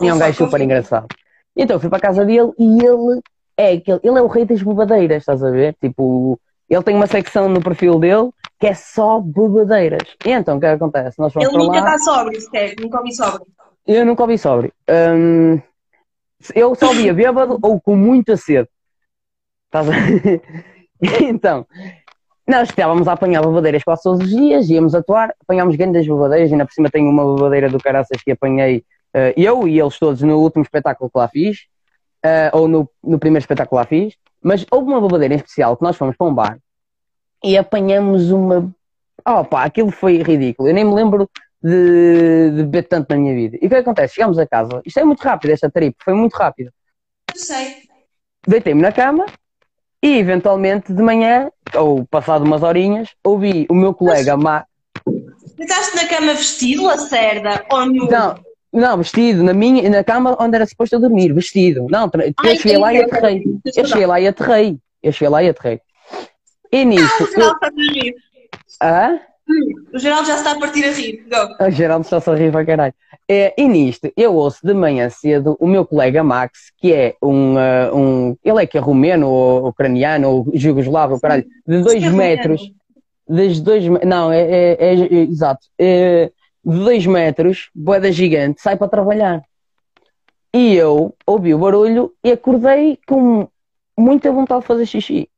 S1: E é um gajo super engraçado. Então fui para a casa dele e ele é aquele, ele é o rei das bobadeiras, estás a ver? Tipo, ele tem uma secção no perfil dele que é só bobadeiras. E então o que é acontece? Nós vamos
S2: Ele nunca
S1: lá.
S2: está sóbrio, sequer. Nunca ouvi sóbrio.
S1: Eu nunca ouvi sobre. Hum, eu só via bêbado ou com muita sede. Estás a? Então, nós estávamos a apanhar babadeiras quase todos os dias, íamos atuar, apanhámos grandes babadeiras, ainda por cima tenho uma babadeira do caraças que apanhei eh, eu e eles todos no último espetáculo que lá fiz, eh, ou no, no primeiro espetáculo que lá fiz, mas houve uma babadeira em especial que nós fomos para um bar e apanhamos uma. Oh pá, aquilo foi ridículo. Eu nem me lembro de, de beber tanto na minha vida. E o que é que acontece? Chegámos a casa, isto é muito rápido, esta trip, foi muito rápido.
S2: Eu sei.
S1: Deitei-me na cama e, eventualmente, de manhã, ou passado umas horinhas, ouvi o meu colega. Ma...
S2: Estás na cama vestido, a cerda, ou nu?
S1: Não, não, vestido, na minha, na cama onde era suposto eu dormir, vestido. Não, eu
S2: Ai,
S1: cheguei lá e aterrei. Eu cheguei lá e aterrei. Eu cheguei lá e aterrei. E nisto,
S2: O Geraldo está a rir.
S1: Hã?
S2: O Geraldo já está a partir a rir. Go.
S1: O Geraldo está a rir para caralho. É, e nisto, eu ouço de manhã cedo o meu colega Max, que é um. ah, um ele é que é romeno, ou ucraniano, ou jugoslavo, caralho, de dois
S2: é
S1: metros.
S2: romeno.
S1: Das dois. Não, é, é, é- é- exato. É, de dois metros, boeda gigante, sai para trabalhar. E eu ouvi o barulho e acordei com muita vontade de fazer xixi,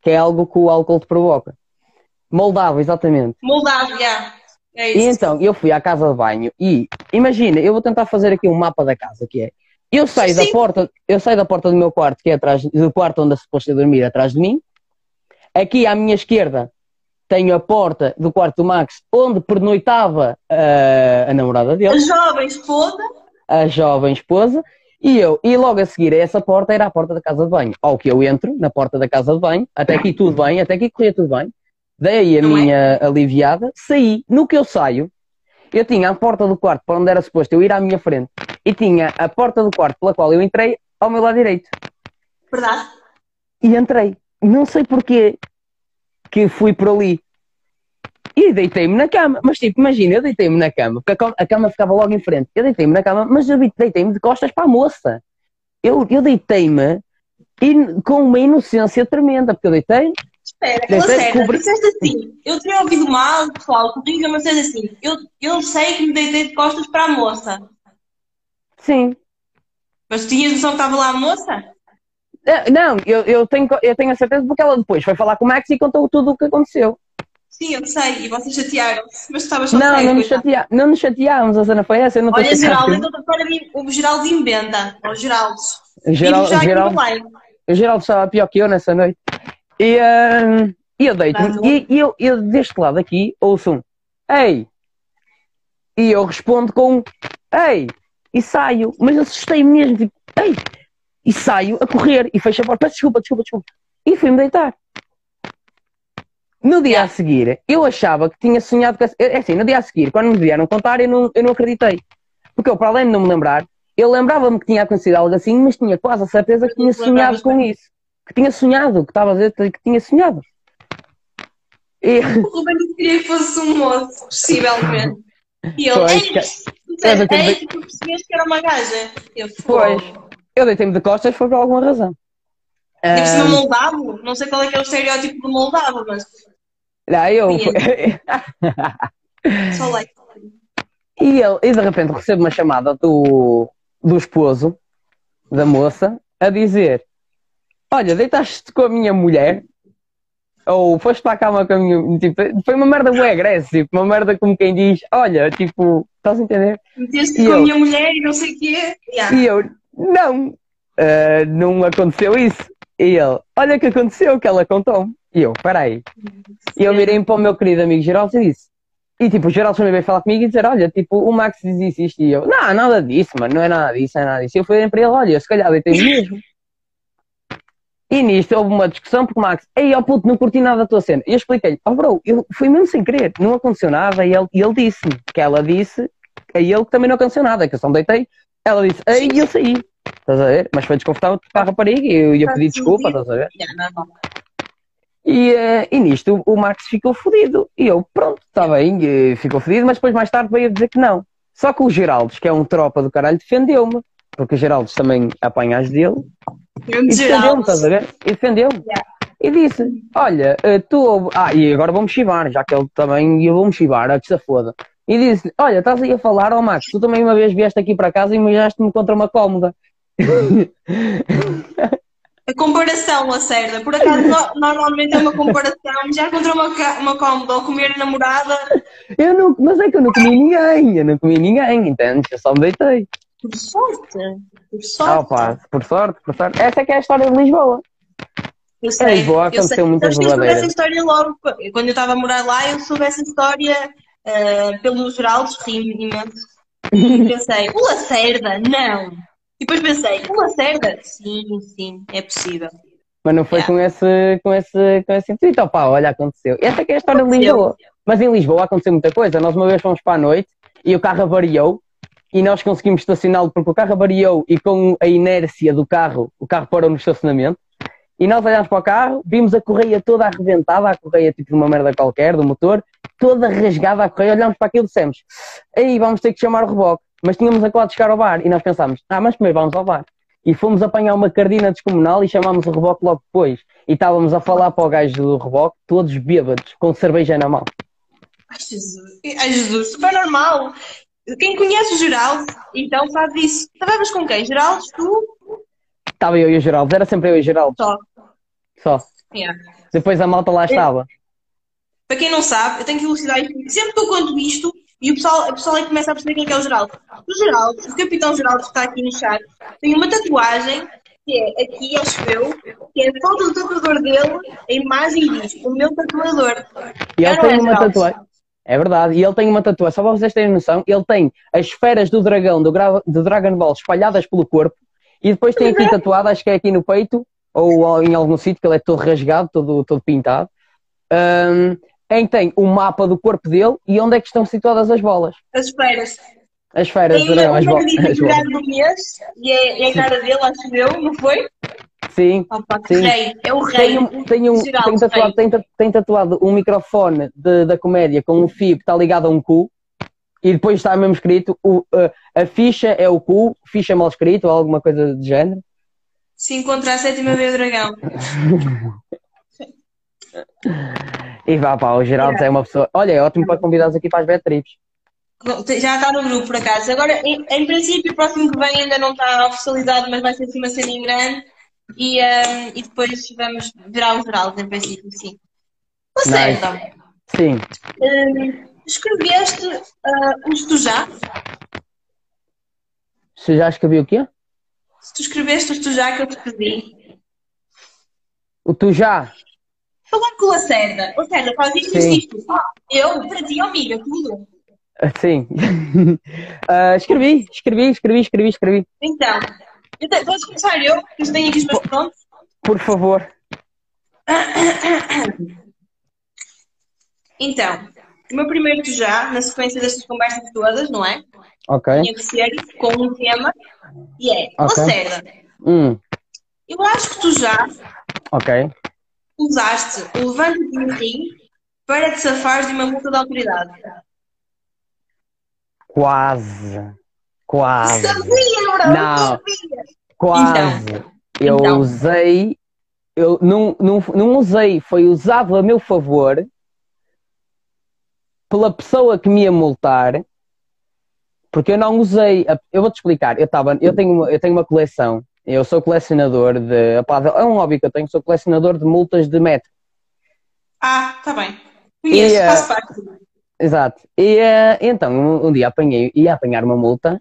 S1: que é algo que o álcool te provoca. Moldavo, exatamente.
S2: Moldávia. É
S1: E
S2: isso.
S1: então eu fui à casa de banho e imagina, eu vou tentar fazer aqui um mapa da casa, que é eu saio da porta, eu saio da porta do meu quarto, que é atrás do quarto onde eu suposto dormir, atrás de mim. Aqui à minha esquerda tenho a porta do quarto do Max, onde pernoitava a namorada
S2: A
S1: dele,
S2: jovem esposa.
S1: a jovem esposa, e eu, e logo a seguir a essa porta era a porta da casa de banho. Ao que eu entro na porta da casa de banho, até aqui tudo bem, até aqui corria tudo bem. Dei a
S2: Não é?
S1: minha aliviada, saí. No que eu saio, eu tinha a porta do quarto para onde era suposto eu ir à minha frente e tinha a porta do quarto pela qual eu entrei ao meu lado direito.
S2: Verdade?
S1: E entrei. Não sei porquê que fui por ali. E deitei-me na cama. Mas tipo, imagina, eu deitei-me na cama, porque a cama, ficava logo em frente. Eu deitei-me na cama, mas eu deitei-me de costas para a moça. Eu, eu deitei-me com uma inocência tremenda, porque eu deitei,
S2: Espera, certa.
S1: cobri-
S2: Disseste assim. Eu tinha ouvido mal, pessoal, corrija, mas disseste assim. Eu, eu sei que me deitei de costas para a moça.
S1: sim.
S2: Mas tinhas noção que estava lá a moça?
S1: Eh, Não, eu, eu, tenho, eu tenho a certeza porque ela depois foi falar com o Max e contou tudo o que aconteceu.
S2: Sim, eu sei. E vocês chatearam-se. Mas estavas só
S1: Não, não nos, chateá, não nos chateámos, a cena foi essa. Eu não
S2: Olha, Geraldo, então para mim, o Geraldo inventa. Ou Geraldo. Aqui
S1: Geraldo, o Geraldo estava pior que eu nessa noite. E, ah, e eu deito-me.
S2: Tá
S1: E, e eu, eu, deste lado aqui, ouço um Ei! E eu respondo com um Ei! E saio. Mas assustei mesmo. Tipo, Ei! E saio a correr. E fecho a porta. Peço desculpa, desculpa, desculpa. E fui-me deitar. No dia a seguir, eu achava que tinha sonhado com essa... É assim, no dia a seguir, quando me vieram contar, eu não, eu não acreditei. Porque eu, para além de não me lembrar, eu lembrava-me que tinha acontecido algo assim, mas tinha quase a certeza que tinha sonhado com isso. Que tinha sonhado, que estava a dizer que tinha sonhado. E,
S2: O Ruben queria que fosse um moço, possivelmente. E ele,
S1: Pois, que- eu de-
S2: tu percebeste que era uma gaja. Eu,
S1: Pois. Eu deitei-me de costas foi por alguma razão.
S2: E por cima
S1: Ah,
S2: moldavo, não sei qual é que é o estereótipo do moldavo, mas
S1: não, eu,
S2: só like.
S1: e, ele, e de repente recebo uma chamada do, do esposo da moça a dizer: Olha, deitaste-te com a minha mulher? Ou foste para a cama com a minha. Tipo, foi uma merda bué agressiva, tipo, uma merda como quem diz, olha, tipo, estás a entender?
S2: Meteste com a minha mulher e não sei o quê. Yeah.
S1: E eu, não, ah, não aconteceu isso. E ele, olha que aconteceu, que ela contou-me. E eu, peraí. E eu virei para o meu querido amigo Geraldo e disse. E tipo, o Geraldo também veio falar comigo e dizer, olha, tipo, o Max diz isso, isto. E eu, não, nada disso, mano, não é nada disso, não é nada disso. E eu fui para ele, olha, se calhar deitei mesmo. E nisto houve uma discussão porque o Max, ei, ó puto, não curti nada da tua cena. E eu expliquei-lhe, oh bro, eu fui mesmo sem querer, não aconteceu nada. E ele, e ele disse-me que ela disse a ele que também não aconteceu nada, que eu só me deitei. Ela disse, ei, eu saí. Estás a ver? Mas foi desconfortável para a rapariga e eu ia pedir desculpa, estás a ver?
S2: Yeah, normal.
S1: E, eh, e nisto o Max ficou fodido. E eu, pronto, está bem, eh, ficou fodido, mas depois mais tarde veio a dizer que não. Só que o Geraldes, que é um tropa do caralho, defendeu-me. Porque o Geraldes também apanha as dele. E
S2: Grande
S1: defendeu-me, estás a ver? E defendeu-me.
S2: Yeah.
S1: E disse: Olha, eh, tu. Ah, e agora vou-me chivar, já que ele também. E eu vou-me chivar, a que se foda. E disse: Olha, estás aí a falar, ó Max, tu também uma vez vieste aqui para casa e molhaste-me contra uma cómoda.
S2: A comparação, Lacerda. Por acaso, no- normalmente é uma comparação. Já contra uma, uma cómoda ou comer namorada.
S1: Eu não, mas é que eu não comi ninguém, eu não comi ninguém, entendes? Eu só me deitei.
S2: Por sorte. Por
S1: Ah,
S2: sorte.
S1: pá, por sorte, por sorte. Essa é que é a história de Lisboa.
S2: Eu sei.
S1: Lisboa
S2: eu
S1: aconteceu
S2: sei.
S1: muitas
S2: que eu história logo. Quando eu estava a morar lá, eu soube essa história ah, pelo Geraldo, ri imenso. E pensei, o Lacerda? Não. E depois pensei, o Lacerda? Sim, sim, é possível.
S1: Mas não foi
S2: Yeah.
S1: com esse, com esse, com esse intuito. Opá, olha, aconteceu. Essa é que é a história de
S2: Aconteceu.
S1: Lisboa. Mas em Lisboa aconteceu muita coisa. Nós uma vez fomos para a noite e o carro avariou e nós conseguimos estacioná-lo porque o carro avariou e com a inércia do carro, o carro parou no estacionamento. E nós olhámos para o carro, vimos a correia toda arrebentada, a correia tipo de uma merda qualquer, do motor, toda rasgada a correia, olhámos para aquilo e dissemos, aí vamos ter que chamar o reboque. Mas tínhamos acabado de chegar ao bar e nós pensámos, ah, mas primeiro vamos ao bar. E fomos apanhar uma cardina descomunal e chamámos o reboque logo depois. E estávamos a falar para o gajo do reboque, todos bêbados, com cerveja na mão.
S2: Ai, Jesus. Ai, Jesus, super normal. Quem conhece o Geraldo, então faz isso. Estavas com quem? Geraldo, tu?
S1: Estava eu e o Geraldo, era sempre eu e o Geraldo,
S2: Só.
S1: só.
S2: Yeah.
S1: Depois a malta lá estava.
S2: Para quem não sabe, eu tenho que elucidar isto. Sempre que eu conto isto, e o pessoal, o pessoal aí começa a perceber quem é, que é o Geraldo. O Geraldo, o Capitão Geraldo que está aqui no chat, tem uma tatuagem que é aqui, acho eu, que é a foto do tatuador dele, a imagem diz, o meu tatuador.
S1: E ele tem
S2: é,
S1: uma
S2: Geraldo?
S1: tatuagem. É verdade, e ele tem uma tatuagem, só para vocês terem noção, ele tem as esferas do dragão, do, gra- do Dragon Ball espalhadas pelo corpo, e depois tem aqui tatuado, acho que é aqui no peito, ou em algum sítio, que ele é todo rasgado, todo, todo pintado, hum, em que tem o mapa do corpo dele e onde é que estão situadas as bolas.
S2: As esferas.
S1: As esferas
S2: Tem
S1: dragão, as bolas.
S2: jurado do mês, e é, é a cara dele, acho eu, não foi?
S1: Sim,
S2: Opa,
S1: Sim.
S2: rei, é o rei.
S1: Tem, um, tem, um, tem, tatuado, tem, tem tatuado um microfone de- da comédia com um fio que está ligado a um cu e depois está mesmo escrito o, a, a ficha é o cu, ficha mal escrito ou alguma coisa do género.
S2: Se encontrar a sétima vez o dragão.
S1: E vá pá, o Geraldo é uma pessoa. Olha, é ótimo para convidares aqui para as Betrips.
S2: Já está no grupo, por acaso. Agora, em, em princípio, o próximo que vem ainda não está oficializado, mas vai ser assim uma cena em grande. E, ehm, e depois vamos virar o Geraldo, em princípio, sim. Lacerda,
S1: Sim,
S2: ehm, escreveste ah, os tu já?
S1: se já escrevi o quê?
S2: Se tu escreveste os tu já que eu te pedi.
S1: O tu já?
S2: Falar com o Lacerda. Lacerda, faz isto, isto, isto. Eu, para ti, amiga, tudo.
S1: Ah, Sim. Ah, escrevi, escrevi, escrevi, escrevi, escrevi.
S2: Então, te, posso começar eu? Que eu tenho aqui os meus prontos.
S1: Por favor.
S2: Então, o meu primeiro tu já, na sequência destas conversas todas, não é?
S1: Ok.
S2: Tinha que ser com um tema e é
S1: Ok.
S2: Lacerda.
S1: Hum,
S2: Eu acho que tu já
S1: ok.
S2: Usaste o levante de rim para te safares de uma multa de autoridade.
S1: Quase. Quase.
S2: Sabia, bro!
S1: Não.
S2: Sabia.
S1: Quase. eu
S2: então.
S1: usei. Eu não, não, não usei, foi usado a meu favor pela pessoa que me ia multar, porque eu não usei. a- Eu vou-te explicar. Eu, tava, eu, tenho uma, eu tenho uma coleção. Eu sou colecionador de. opá, É um hobby que eu tenho, sou colecionador de multas de metro.
S2: Ah, tá bem. Conheço,
S1: E, eh,
S2: faço parte.
S1: Exato. E eh, então, um, um dia apanhei, ia apanhar uma multa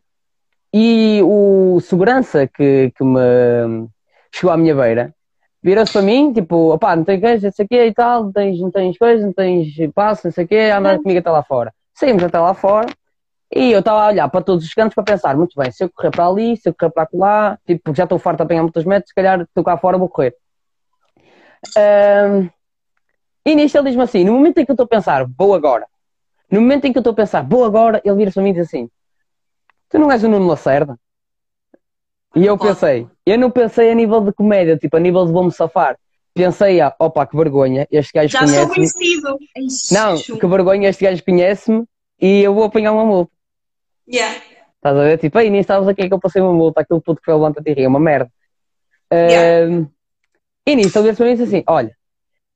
S1: e o segurança que, que me chegou à minha beira virou-se para mim, tipo, opá, não tens coisa, não sei o quê e tal, não tens, não tens coisa, não tens passo, não sei o quê, anda comigo até lá fora. Saímos até lá fora e eu estava a olhar para todos os cantos para pensar, muito bem, se eu correr para ali, se eu correr para lá, tipo, porque já estou farto de apanhar muitos metros, se calhar estou cá fora, vou correr. Ahm, e nisto ele diz-me assim, no momento em que eu estou a pensar, vou agora, no momento em que eu estou a pensar, vou agora, ele vira-se para mim e diz assim, tu não és o Nuno Lacerda? E eu pensei, eu não pensei a nível de comédia, tipo, a nível de vou-me safar. Pensei, ah, opa, que vergonha, este gajo
S2: Já sou
S1: conhece-me.
S2: conhecido.
S1: Não, que vergonha, este gajo conhece-me e eu vou apanhar uma multa.
S2: Yeah.
S1: Estás a ver? Tipo, aí nem sabes a quem é que eu passei uma multa, aquilo tudo que foi levanta e ri, é uma merda.
S2: Yeah.
S1: Ahm, e nisso ele disse assim: Olha,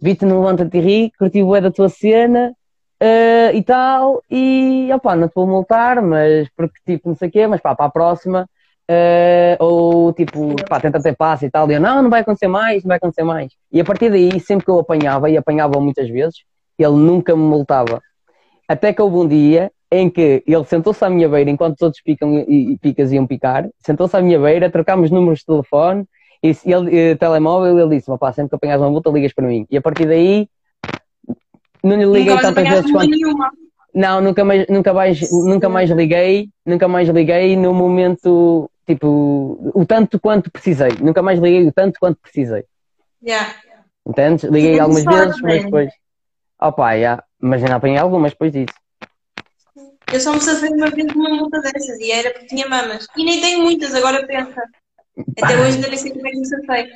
S1: vi-te no Levanta-te e ri, curti o da tua cena ah, e tal, e opá, não te vou multar, mas porque tipo, não sei o quê, mas pá, para a próxima, ah, ou tipo, pá, tenta ter passo e tal, e eu, não, não vai acontecer mais, não vai acontecer mais. E a partir daí, sempre que eu apanhava, e apanhava muitas vezes, ele nunca me multava. Até que houve um dia em que ele sentou-se à minha beira enquanto os outros picam e, e picas iam picar, sentou-se à minha beira, trocámos números de telefone, e ele, eh, telemóvel, ele disse: Papá, sempre que apanhas uma multa, ligas para mim. E a partir daí, não lhe liguei
S2: Nunca
S1: tantas vezes quanto.
S2: nenhuma.
S1: Não, nunca mais, nunca mais, nunca mais liguei, nunca mais liguei no momento, tipo, o tanto quanto precisei. Nunca mais liguei o tanto quanto precisei.
S2: Yeah.
S1: Entendes? Liguei algumas
S2: sorte,
S1: vezes, mas depois. Opá, já. Mas ainda apanhei algumas depois disso.
S2: Eu só me safei uma vez de uma multa dessas e era porque tinha mamas. E nem tenho muitas, agora pensa. Até hoje ainda nem sei como é que me safei.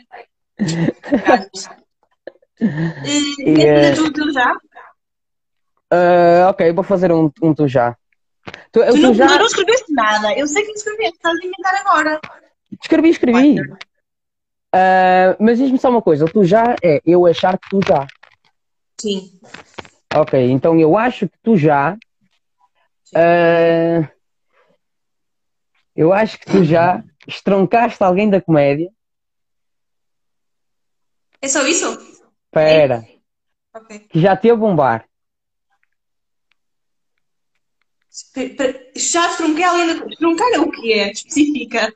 S2: Eh,
S1: E, eh,
S2: ainda tu, tu já?
S1: Ah, ok, vou fazer um, um tu já. Tu,
S2: Tu
S1: tu
S2: não,
S1: já
S2: não escreveste nada. Eu sei que escreveste, estás a inventar agora.
S1: escrevi, escrevi. Ah, mas diz-me só uma coisa, o tu já é eu achar que tu já.
S2: Sim.
S1: Ok, então eu acho que tu já. Ah, eu acho que tu já estroncaste alguém da comédia.
S2: É só isso?
S1: Espera,
S2: Ok.
S1: que já teve um bar.
S2: Pe- pe- Já trunquei alguém da... Truncar é o que é? Especifica.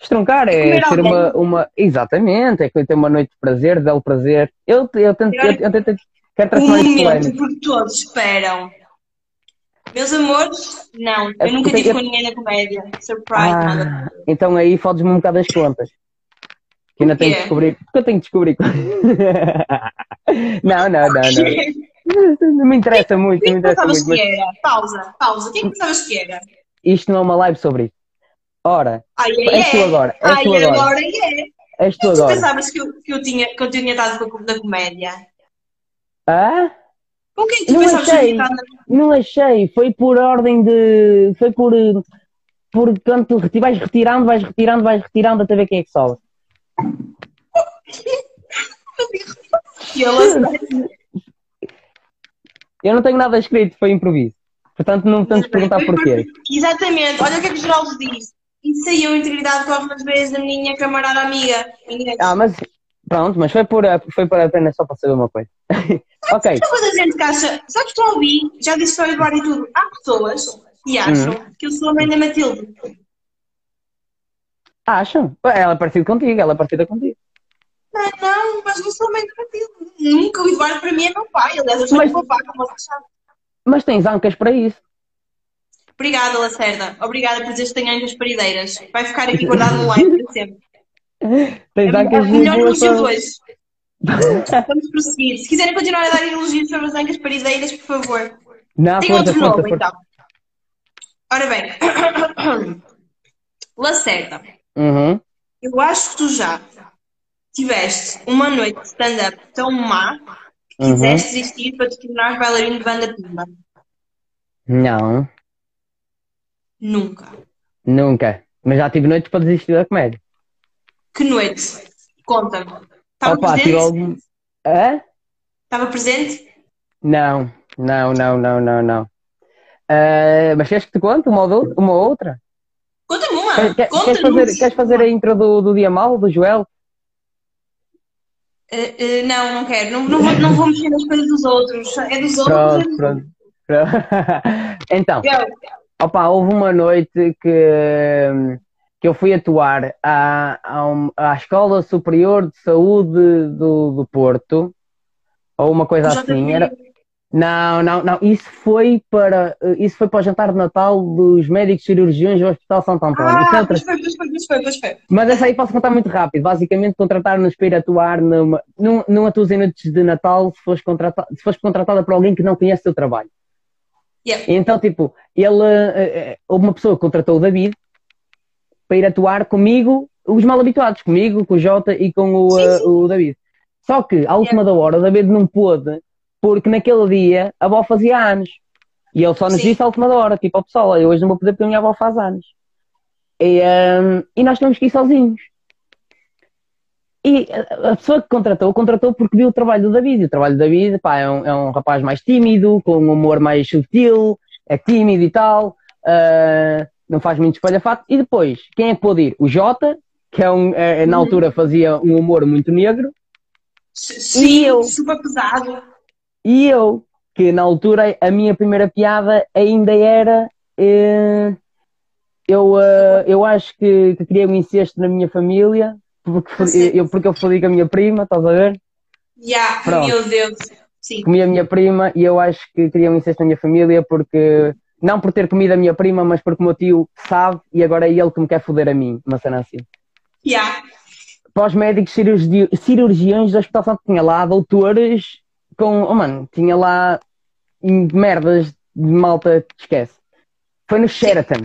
S1: Estroncar é ter
S2: alguém.
S1: uma, uma. Exatamente, é ter uma noite de prazer, belo prazer. Eu, eu, tento, eu, eu tento, quero
S2: Um
S1: transformar isto em
S2: momento porque todos esperam. Meus amores, não.
S1: É
S2: Eu nunca
S1: porque
S2: tive
S1: eu-
S2: com ninguém na comédia. Surprise.
S1: Ah, então aí fodes-me um bocado as contas. Que ainda tenho que descobrir. Porque eu tenho que descobrir. não, não, não, não. Não me interessa muito,
S2: O que
S1: não
S2: é
S1: me
S2: que
S1: interessa
S2: pensavas
S1: muito.
S2: que
S1: Mas
S2: era? Pausa, pausa. O que é que pensavas que era?
S1: isto não é uma live sobre isso. Ora,
S2: Ai,
S1: és tu
S2: é, é.
S1: agora, és
S2: Ai,
S1: tu agora,
S2: agora é.
S1: és tu
S2: Tu
S1: agora.
S2: pensavas que eu, que eu tinha, que eu tinha estado com a da comédia?
S1: Ah?
S2: Com quem tu
S1: Não achei. Não achei, foi por ordem de. Foi por. Por reti- vais retirando, vais retirando, vais retirando até ver quem é que sobra.
S2: E eu
S1: não tenho nada escrito, foi improviso. Portanto, não me tentes perguntar porquê.
S2: Exatamente. Olha o que é que o Geraldo diz. Isso aí, a integridade corre nas veias da minha camarada amiga.
S1: Ah, mas pronto, mas foi por, foi por apenas só para saber uma coisa. ok,
S2: Uma coisa a gente que acha, só que ouvir, já disse para o Eduardo e tudo, há pessoas que acham
S1: Uhum.
S2: que eu sou a mãe da Matilde.
S1: acham? Ela é parecida contigo, ela é parecida contigo.
S2: Não, não, mas não sou a mãe da Matilde. Nunca o Eduardo para mim é meu pai. Aliás, eu sou
S1: Mas-
S2: meu pai, como sabem.
S1: Mas tens ancas para isso.
S2: Obrigada, Lacerda. Obrigada por dizeres que tenho anjas parideiras. Vai ficar aqui guardado no live para sempre.
S1: Tens
S2: É
S1: ancas
S2: o melhor
S1: boas para-
S2: hoje. Vamos prosseguir. Se quiserem continuar a dar elogios sobre as ancas parideiras, por favor.
S1: Não,
S2: Tem outro
S1: força,
S2: novo,
S1: força.
S2: então. Ora bem. Lacerda,
S1: Uhum.
S2: eu acho que tu já tiveste uma noite de stand-up tão má que
S1: Uhum.
S2: quiseste desistir para te tornar bailarino de banda pimba.
S1: Não,
S2: Nunca.
S1: nunca. Mas já tive noites para desistir da comédia.
S2: Que noite? Conta-me. Estava
S1: Opa, tive
S2: presente?
S1: algum. Hã?
S2: Estava presente?
S1: Não, não, não, não, não, não. Ah, mas queres que te conte uma ou, uma outra?
S2: Conta-me uma.
S1: Quer- quer- queres, fazer, queres fazer a intro do, do dia mal, do Joel?
S2: Uh, uh, não, não quero. Não, não, vou, não vou mexer nas coisas dos outros. É dos outros.
S1: Pronto,
S2: é dos
S1: pronto. pronto. então, opa, houve uma noite que, que eu fui atuar à, à, um- à Escola Superior de Saúde do, do Porto, ou uma coisa
S2: já
S1: assim. Era, não, não, não. Isso foi para, isso foi para o jantar de Natal dos médicos cirurgiões do Hospital Santo António. É
S2: Ah,
S1: outra
S2: pois foi, pois foi, pois foi, pois foi.
S1: Mas essa aí posso contar muito rápido. Basicamente, contrataram-nos para ir atuar numa. Atuas em noites de Natal se fores, contrata, se fores contratada por alguém que não conhece o teu trabalho.
S2: Yeah.
S1: Então, tipo, ele. eh, eh, uma pessoa contratou o David para ir atuar comigo, os mal habituados, comigo, com o Jota e com o,
S2: Sim,
S1: eh,
S2: sim.
S1: o David. Só que, à última da hora, o David não pôde, porque naquele dia a avó fazia anos. E ele só nos
S2: Sim.
S1: disse à última da hora, tipo, ao pessoal, "Olha, eu hoje não vou poder porque a minha avó faz anos. E, ehm, e nós tínhamos que ir sozinhos. E a- pessoa que contratou, contratou porque viu o trabalho do David. E o trabalho do David, pá, é um, é um rapaz mais tímido, com um humor mais sutil, é tímido e tal, ah, não faz muito espalhafato. E depois, quem é que pôde ir? O Jota, que é um, é- na altura fazia um humor muito negro,
S2: Sim,
S1: eu?
S2: super pesado.
S1: e eu, que na altura a minha primeira piada ainda era. eh, eu, eh, eu acho que, que criei um incesto na minha família, porque, eu, porque eu fodi com a minha prima, estás a ver?
S2: Yeah,
S1: Pronto.
S2: meu Deus. Sim.
S1: comi a minha prima e eu acho que queria um incesto na minha família porque não por ter comido a minha prima, mas porque o meu tio sabe e agora é ele que me quer foder a mim, uma cena assim.
S2: Yeah.
S1: Para os médicos cirurgi cirurgiões do Hospital Santo tinha lá doutores com, oh mano, tinha lá merdas de malta que esquece. Foi no Sheraton.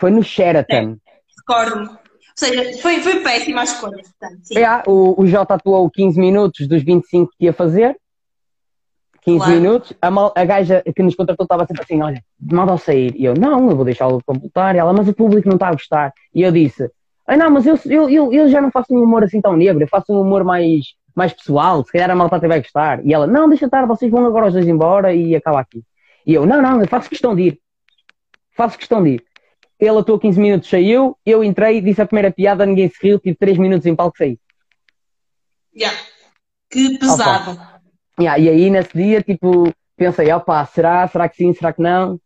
S1: Foi no Sheraton.
S2: Recordo-me. Ou seja, foi, foi péssima a escolha. Portanto, sim.
S1: É, o, o Jota atuou 15 minutos dos 25 que ia fazer. 15
S2: Claro.
S1: minutos. A, mal- a gaja que nos contratou estava sempre assim: olha, manda ao sair. E eu, não, eu vou deixá-lo completar. E ela, mas o público não está a gostar. E eu disse: ah, não, mas eu, eu, eu, eu já não faço um humor assim tão negro, eu faço um humor mais, mais pessoal. Se calhar a malta até vai gostar. E ela, não, deixa estar, vocês vão agora os dois embora e acaba aqui. E eu, não, não, eu faço questão de ir. Faço questão de ir. Ele atuou 15 minutos, saiu. Eu entrei, disse a primeira piada, ninguém se riu, tive 3 minutos em palco saí.
S2: Yeah. Que pesado.
S1: Yeah, e aí nesse dia, tipo, pensei, opá, será? Será que sim? Será que não?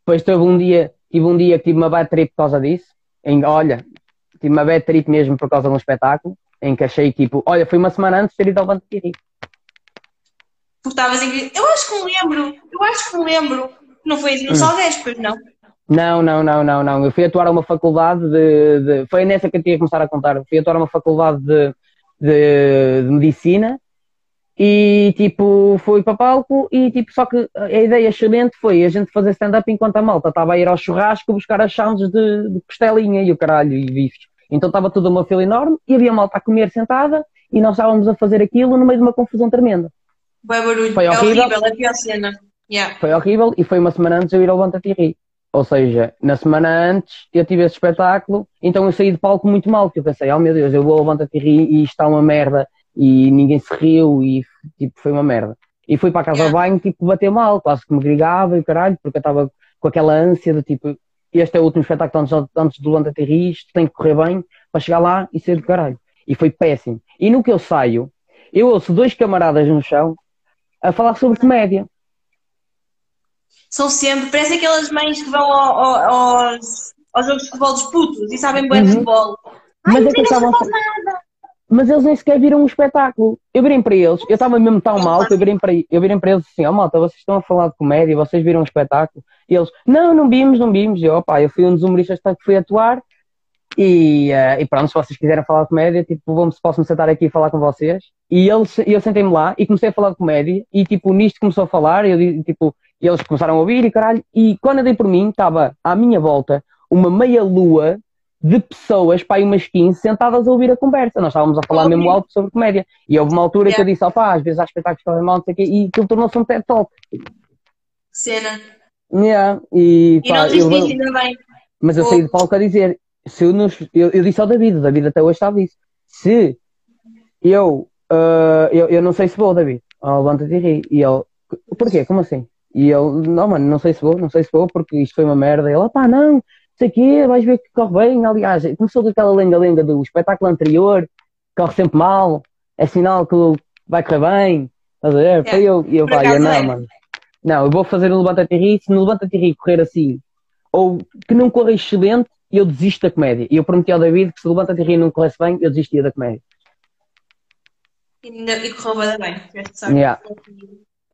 S1: Depois teve um dia, tive um dia que tive uma bad trip por causa disso. Em, olha, tive uma bad trip mesmo por causa de um espetáculo, em que achei tipo, olha, foi uma semana antes de ter ido ao Banco de.
S2: Porque estavas em. Eu acho que me lembro. Eu acho que me lembro. Não foi
S1: Hum.
S2: no Salgueiros, pois não.
S1: Não, não, não, não, não. Eu fui atuar a uma faculdade de, de- Foi nessa que eu tinha que começar a contar. Eu fui atuar a uma faculdade de, de, de medicina e tipo, fui para palco e tipo, só que a ideia excelente foi a gente fazer stand-up enquanto a malta estava a ir ao churrasco buscar as chances de, de costelinha e o caralho e bifes. Então estava toda uma fila enorme e havia malta a comer sentada e nós estávamos a fazer aquilo no meio de uma confusão tremenda.
S2: Vai barulho.
S1: Foi
S2: é
S1: horrível.
S2: horrível, é a pior cena. Yeah.
S1: Foi horrível e foi uma semana antes de eu ir ao Levanta e Ri. Ou seja, na semana antes eu tive esse espetáculo, então eu saí de palco muito mal, porque eu pensei, oh meu Deus, eu vou ao Levanta e Ri e isto está uma merda e ninguém se riu e tipo, foi uma merda. E fui para a casa de banho, tipo, bater mal, quase que me grigava e o caralho, porque eu estava com aquela ânsia de tipo, este é o último espetáculo antes, antes do Levanta e Ri, isto tem que correr bem para chegar lá e ser do caralho. E foi péssimo. E no que eu saio, eu ouço dois camaradas no chão a falar sobre comédia.
S2: São sempre. Parece aquelas mães que vão ao- ao- aos, aos jogos de futebol dos putos e sabem bem de
S1: Uhum.
S2: futebol.
S1: Mas
S2: Ai,
S1: é que estavam a
S2: nada.
S1: Mas eles nem sequer viram o espetáculo. Eu virei para eles, eu estava mesmo tão mal que eu virei para, eu virei para eles assim: ó malta, vocês estão a falar de comédia, vocês viram o espetáculo? E eles: não, não vimos, não vimos. E eu, opá, eu fui um dos humoristas que fui atuar e, eh, e pronto, se vocês quiserem falar de comédia, tipo, vamos, posso-me sentar aqui e falar com vocês. E eles, eu sentei-me lá e comecei a falar de comédia e tipo, nisto começou a falar, eu, di- tipo, eles começaram a ouvir e caralho. E quando eu dei por mim, estava à minha volta uma meia lua de pessoas, pá, umas 15 sentadas a ouvir a conversa. Nós estávamos a falar
S2: Ok.
S1: mesmo alto sobre comédia. E houve uma altura que
S2: Yeah.
S1: eu disse, opá, às vezes há espetáculos que correm mal, não sei o quê, e aquilo tornou-se um TED Talk.
S2: Cena.
S1: Yeah. E,
S2: E
S1: pá,
S2: não
S1: eu-
S2: ainda bem.
S1: mas eu
S2: Oh.
S1: saí de palco a dizer, se eu, nos, eu, eu disse ao David, o David até hoje sabe disso, se eu, ah, eu, eu não sei se vou, David, ao levanta-te e ri. E ele, porquê? Como assim? E ele, não mano, não sei se vou, não sei se vou, porque isto foi uma merda. E ele, pá, não, sei quê, vais ver que corre bem. Aliás, começou com aquela lenga-lenga do espetáculo anterior, corre sempre mal. é sinal que vai correr bem. Estás a ver?
S2: É.
S1: E eu, e eu,
S2: Por
S1: pá, eu, não,
S2: é.
S1: mano. Não, eu vou fazer o levanta-te e ri. Se no levanta-te e ri correr assim, ou que não corra excelente, eu desisto da comédia. E eu prometi ao David que se o levanta-te e ri não corresse bem, eu desistia da comédia.
S2: E, ainda- e correu bem bem. Tiveste sorte.
S1: Yeah.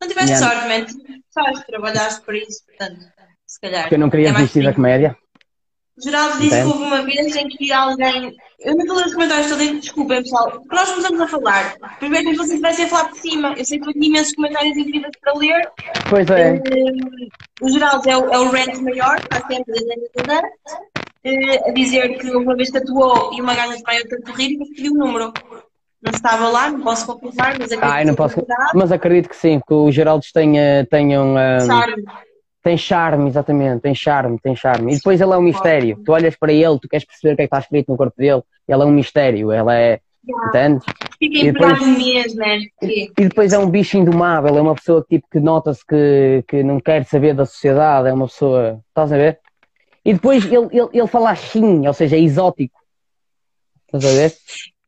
S2: Não tiveste
S1: Yeah.
S2: sorte, man. Sabes, trabalhaste para isso, portanto, se calhar.
S1: Porque eu não queria
S2: é
S1: desistir da comédia.
S2: O Geraldo disse que houve uma vez em que alguém. Eu não estou a ler os comentários todos, desculpem pessoal, porque nós começamos a falar. Primeiro que vocês estivessem a falar por cima. Eu sei que tenho imensos comentários incríveis para ler.
S1: Pois é.
S2: Eh, o Geraldo é o, é o rant maior, está sempre eh, a dizer que uma vez tatuou e uma gaja de praia tanto rir e pediu o número. Não estava lá, não posso confirmar, mas acredito
S1: Ai, não
S2: que
S1: posso.
S2: verdade.
S1: Mas acredito que sim, que o Geraldo tenha, tenha um, um. Tem charme, exatamente, tem charme, tem charme. E depois ele é um mistério. Tu olhas para ele, tu queres perceber o que é que está escrito no corpo dele, ele é um mistério, ele é. Entendes?
S2: Fica
S1: E depois-
S2: imperado mesmo, né?
S1: E depois é um bicho indomável, é uma pessoa tipo, que nota-se que, que não quer saber da sociedade, é uma pessoa. Estás a ver? E depois ele, ele, ele fala assim, ou seja, é exótico. Estás a ver?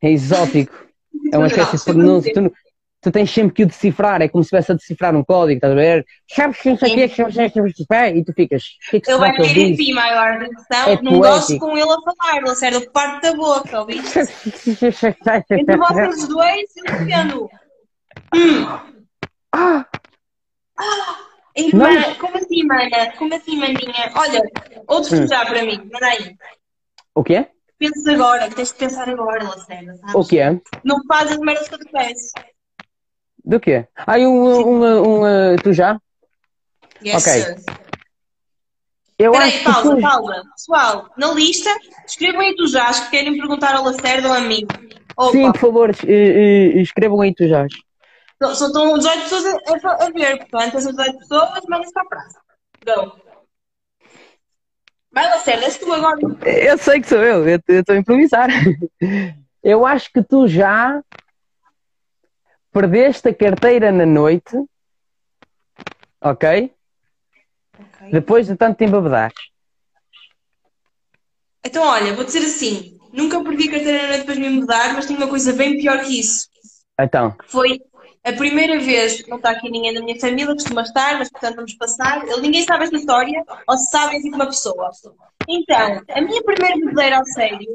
S1: É exótico. É uma espécie de pronúncia. Tu, tu tens sempre que o decifrar, é como se estivesse a decifrar um código, estás a ver? Sabes que isso aqui é que e tu ficas. Que é que será
S2: vai
S1: que
S2: cair em cima agora, atenção.
S1: É
S2: não gosto com ele a falar, do parte da boca, ouviste? Entre vocês dois, eu defendo.
S1: Ah,
S2: Irmã,
S1: Mas-
S2: como assim, mana? Como assim, maninha? Olha, outro
S1: Hum.
S2: já para mim, manda aí.
S1: o quê?
S2: Pensa agora, que tens de pensar agora, Lacerda, sabes?
S1: O quê?
S2: Não fazes as merdas que eu te peço.
S1: Do quê? Ah, um, um, um, um, tu já?
S2: Yes,
S1: Ok.
S2: sir.
S1: Eu
S2: Peraí,
S1: acho que
S2: pausa,
S1: tu...
S2: pausa. Pessoal, na lista, escrevam aí tu já, acho que querem perguntar ao Lacerda ou a mim. Opa,
S1: Sim, por favor, eh, eh, escrevam aí tu já.
S2: só estão 18 pessoas a, a- ver, portanto, essas 18 pessoas mandam-se para a praça. Go. Vai, Lacerda, és tu agora.
S1: Eu sei que sou eu, eu estou a improvisar. Eu acho que tu já perdeste a carteira na noite, ok? Depois de tanto te embabedares.
S2: Então, olha, vou dizer assim: nunca perdi a carteira na noite depois de me mudar, mas tenho uma coisa bem pior que isso.
S1: Então,
S2: que Foi a primeira vez, não está aqui ninguém da minha família, costuma estar, mas portanto vamos passar. Ninguém sabe esta história, ou se sabe, é tipo uma pessoa. Então, a minha primeira bebedeira ao sério,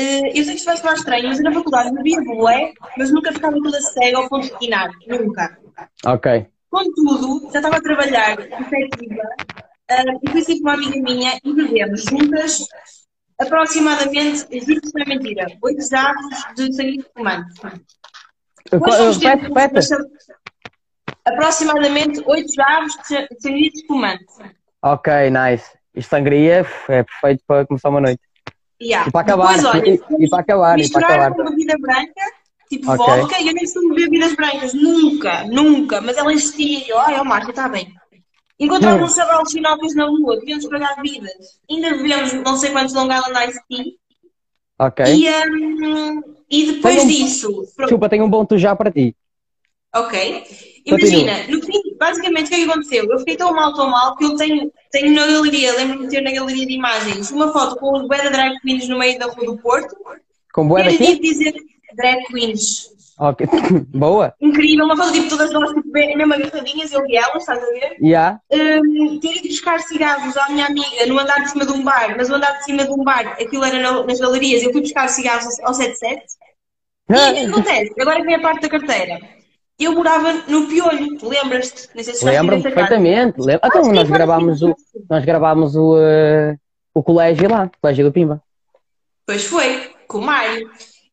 S2: eu sei que isto vai soar estranho, mas eu na faculdade bebia bué, mas nunca ficava toda cega ao ponto de quinar, nunca.
S1: ok.
S2: Contudo, já estava a trabalhar efetiva ah, e fui com uma amiga minha e bebemos juntas aproximadamente, existe isto não é mentira, 8 jarros de sangue de fumante.
S1: Repete,
S2: Aproximadamente 8 jarros de sa- de sangue fumante.
S1: Ok, nice. Isto sangria é perfeito para começar uma noite.
S2: Yeah.
S1: E para acabar,
S2: Depois, olha,
S1: e, e para acabar, e para
S2: misturar
S1: acabar.
S2: com bebida branca, tipo
S1: Ok.
S2: vodka, e eu nem sou de bebidas brancas, nunca, nunca, mas ela insistia e eu, ai, ó Marta, está bem. Encontramos
S1: Hum.
S2: um Sabral Sinópolis na rua, devíamos pagar bebidas. Ainda bebemos não sei quantos Long Island Ice Tea.
S1: Ok.
S2: E, hum, e depois
S1: um-
S2: disso, pronto,
S1: Desculpa, tenho um bom tu já para ti.
S2: ok.
S1: Continua.
S2: Imagina, no fim, basicamente o que é que aconteceu? Eu fiquei tão mal, tão mal, que eu tenho, tenho na galeria, lembro-me de ter na galeria de imagens, uma foto com os de drag queens no meio da rua do Porto.
S1: Com
S2: Quero
S1: daqui?
S2: dizer drag queens.
S1: Ok. Boa.
S2: Incrível, uma foto tipo todas nós, tipo, bem- mesmo agarradinhas, eu e elas, estás a ver?
S1: Já.
S2: Hum, ter ido buscar cigarros à minha amiga no andar de cima de um bar, mas o andar de cima de um bar, aquilo era na- nas galerias, eu fui buscar cigarros ao, ao 77. E o que é que acontece? Agora vem a parte da carteira. Eu morava no Piolho, tu lembras-te? Não sei se
S1: Lembro-me perfeitamente. Lembro. Então, nós
S2: agora
S1: gravámos o, nós gravámos o, eh, o colégio lá, o colégio do Pimba.
S2: Pois foi, com o Mário.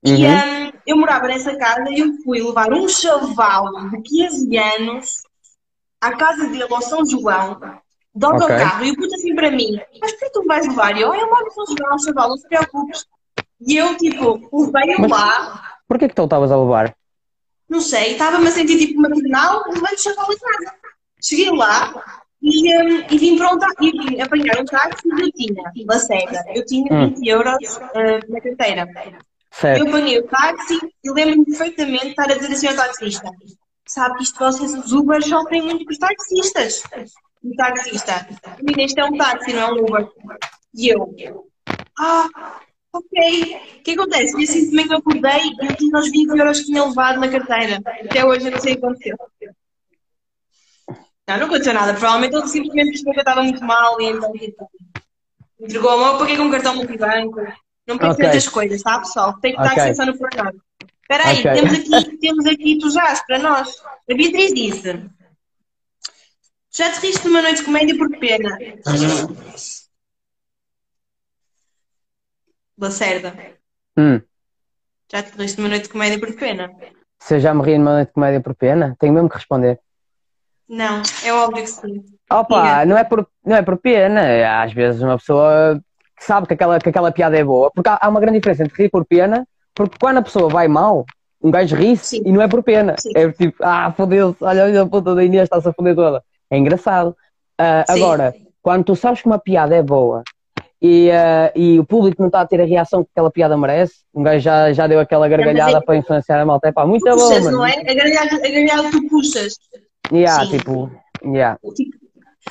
S1: Uhum.
S2: E hum, eu morava nessa casa e eu fui levar um chaval de 15 anos à casa dele, ao São João, de autocarro. E o puto assim para mim, mas por que tu vais levar? E eu, "Ah, eu moro no São João, chaval, não se preocupes. E eu, tipo, levei-o lá,
S1: Porquê que tu estavas a levar?
S2: Não sei, estava-me a sentir tipo maternal, levei o chaval em casa. Cheguei lá e, hum, e vim para um táxi, e vim apanhar um táxi e eu tinha, Lacerda, eu tinha
S1: Hum.
S2: 20 euros hum, na carteira.
S1: Certo.
S2: Eu apanhei o táxi e lembro-me perfeitamente de estar a dizer assim ao taxista: Sabe que isto vocês, os Uber, sofrem muito com os taxistas. O taxista, menina, isto é um táxi, não é um Uber. E eu, ah, Ok. O que acontece? Assim eu acordei e eu tinha os 20 euros que tinha levado na carteira. Até hoje eu não sei o que aconteceu. Não, não aconteceu nada. Provavelmente ele simplesmente percebeu que eu estava muito mal e então entregou a mão. Paguei com um cartão multibanco. Não penso
S1: Ok.
S2: nessas coisas, tá, pessoal? Tem que estar
S1: Ok.
S2: a pensar no pormenor. Espera aí,
S1: Ok.
S2: temos aqui, temos aqui tu já para nós. A Beatriz disse: Já te riste numa noite de comédia por pena? Lacerda,
S1: Hum.
S2: já te riste numa noite de comédia por pena?
S1: Se eu já me ri numa noite de comédia por pena, tenho mesmo que responder.
S2: Não, é óbvio que sim.
S1: Opa, não é por, não é por pena. Às vezes uma pessoa sabe que aquela, que aquela piada é boa. Porque há, há uma grande diferença entre rir por pena, porque quando a pessoa vai mal, um gajo ri-se e não é por pena.
S2: Sim.
S1: É tipo, ah, fodeu-se, olha, olha a puta da Inês, está-se a foder toda. É engraçado.
S2: Sim.
S1: agora, quando tu sabes que uma piada é boa e, ah, e o público não está a ter a reação que aquela piada merece, um gajo já, já deu aquela gargalhada
S2: é-
S1: para influenciar a malta. É pá, muito
S2: Tu
S1: bom,
S2: puxas, não é? A gargalhada, a gargalhada tu puxas.
S1: Yeah,
S2: Sim.
S1: tipo, yeah.
S2: Tipo,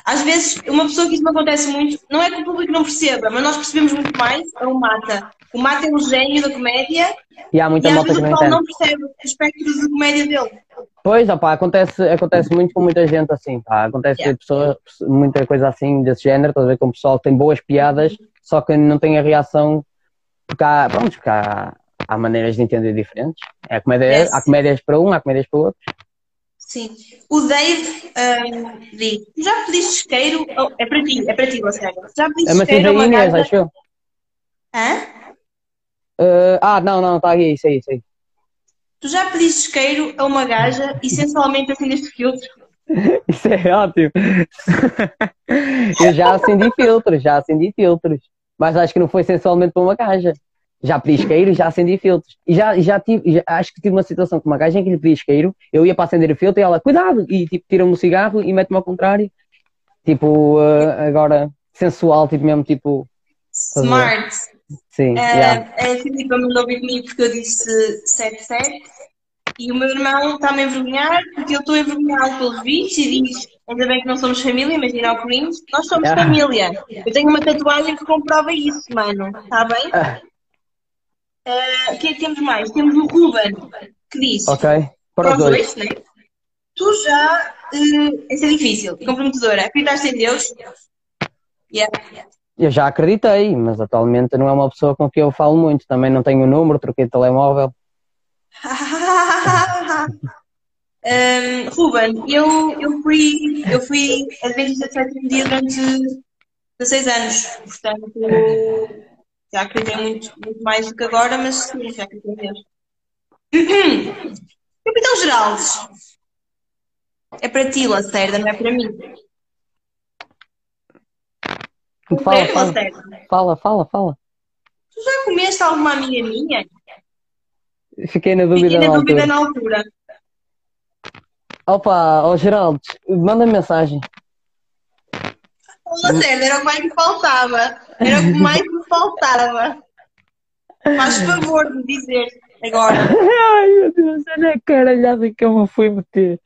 S2: às vezes, uma pessoa que isso me acontece muito, não é que o público não perceba, mas nós percebemos muito mais, é o Mata. O Mata é um gênio da comédia
S1: E há muita
S2: e às vezes o
S1: não
S2: pessoal não percebe o espectro de comédia dele.
S1: Pois, opá, acontece, acontece muito com muita gente assim, pá. Acontece
S2: Yeah.
S1: pessoa, muita coisa assim desse género, estás a ver, com o pessoal que tem boas piadas, só que não tem a reação, porque há, pronto, porque há, há maneiras de entender diferentes. É a comédia,
S2: Yes.
S1: Há comédias para um, há comédias para outro.
S2: Sim. O Dave ahm, diz: Tu já pediste isqueiro? Oh, é para ti, é para ti, Lacerda. Já pediste
S1: É uma
S2: isqueiro
S1: Inês,
S2: gaja?
S1: acho eu.
S2: Hã?
S1: Uh, ah, não, não, está aí, isso aí, isso aí.
S2: Tu já pediste isqueiro a uma gaja e sensualmente acendeste filtro?
S1: Isso é ótimo. eu já acendi filtros, já acendi filtros. Mas acho que não foi sensualmente para uma gaja. Já pedi isqueiro e já acendi filtros. E já, já tive, já- acho que tive uma situação com uma gaja em que lhe pedi isqueiro, eu ia para acender o filtro e ela, cuidado! E tipo, tira-me o cigarro e mete-me ao contrário. Tipo, uh, agora, sensual, tipo mesmo, tipo?
S2: Smart.
S1: sim,
S2: Ah,
S1: yeah.
S2: a Filipa mandou vir comigo porque eu disse 77 e o meu irmão está-me a envergonhar porque eu estou envergonhado pelos vistos e diz ainda bem que não somos família, imagina o cringe, nós somos
S1: Ah.
S2: família. Eu tenho uma tatuagem que comprova isso, mano. Está bem?
S1: Ah,
S2: O que é que temos mais? Temos o Ruben que diz
S1: ok, para os dois.
S2: né? Tu já. Uh, essa é difícil, comprometedora. Acreditaste em Deus? Yeah.
S1: Eu já acreditei, mas atualmente não é uma pessoa com quem eu falo muito. Também não tenho o número, troquei de telemóvel.
S2: Um, Ruben, eu, eu fui, eu fui adventista de sétimo dia durante 16 anos, portanto já acreditei muito, muito mais do que agora, mas sim, já acreditei Deus. Capitão Geraldes, é para ti, Lacerda, não é para mim.
S1: Fala, fala,
S2: Lacerda,
S1: fala, fala, fala.
S2: tu já comeste alguma amiga minha?
S1: Fiquei na dúvida
S2: Fiquei na
S1: na
S2: dúvida
S1: altura.
S2: na altura.
S1: Opa, ó Geraldo, manda mensagem.
S2: Lacerda, era o que mais me faltava. Era o que mais me faltava. Faz favor de dizer agora.
S1: Ai meu Deus, olha a caralhada que eu me fui meter.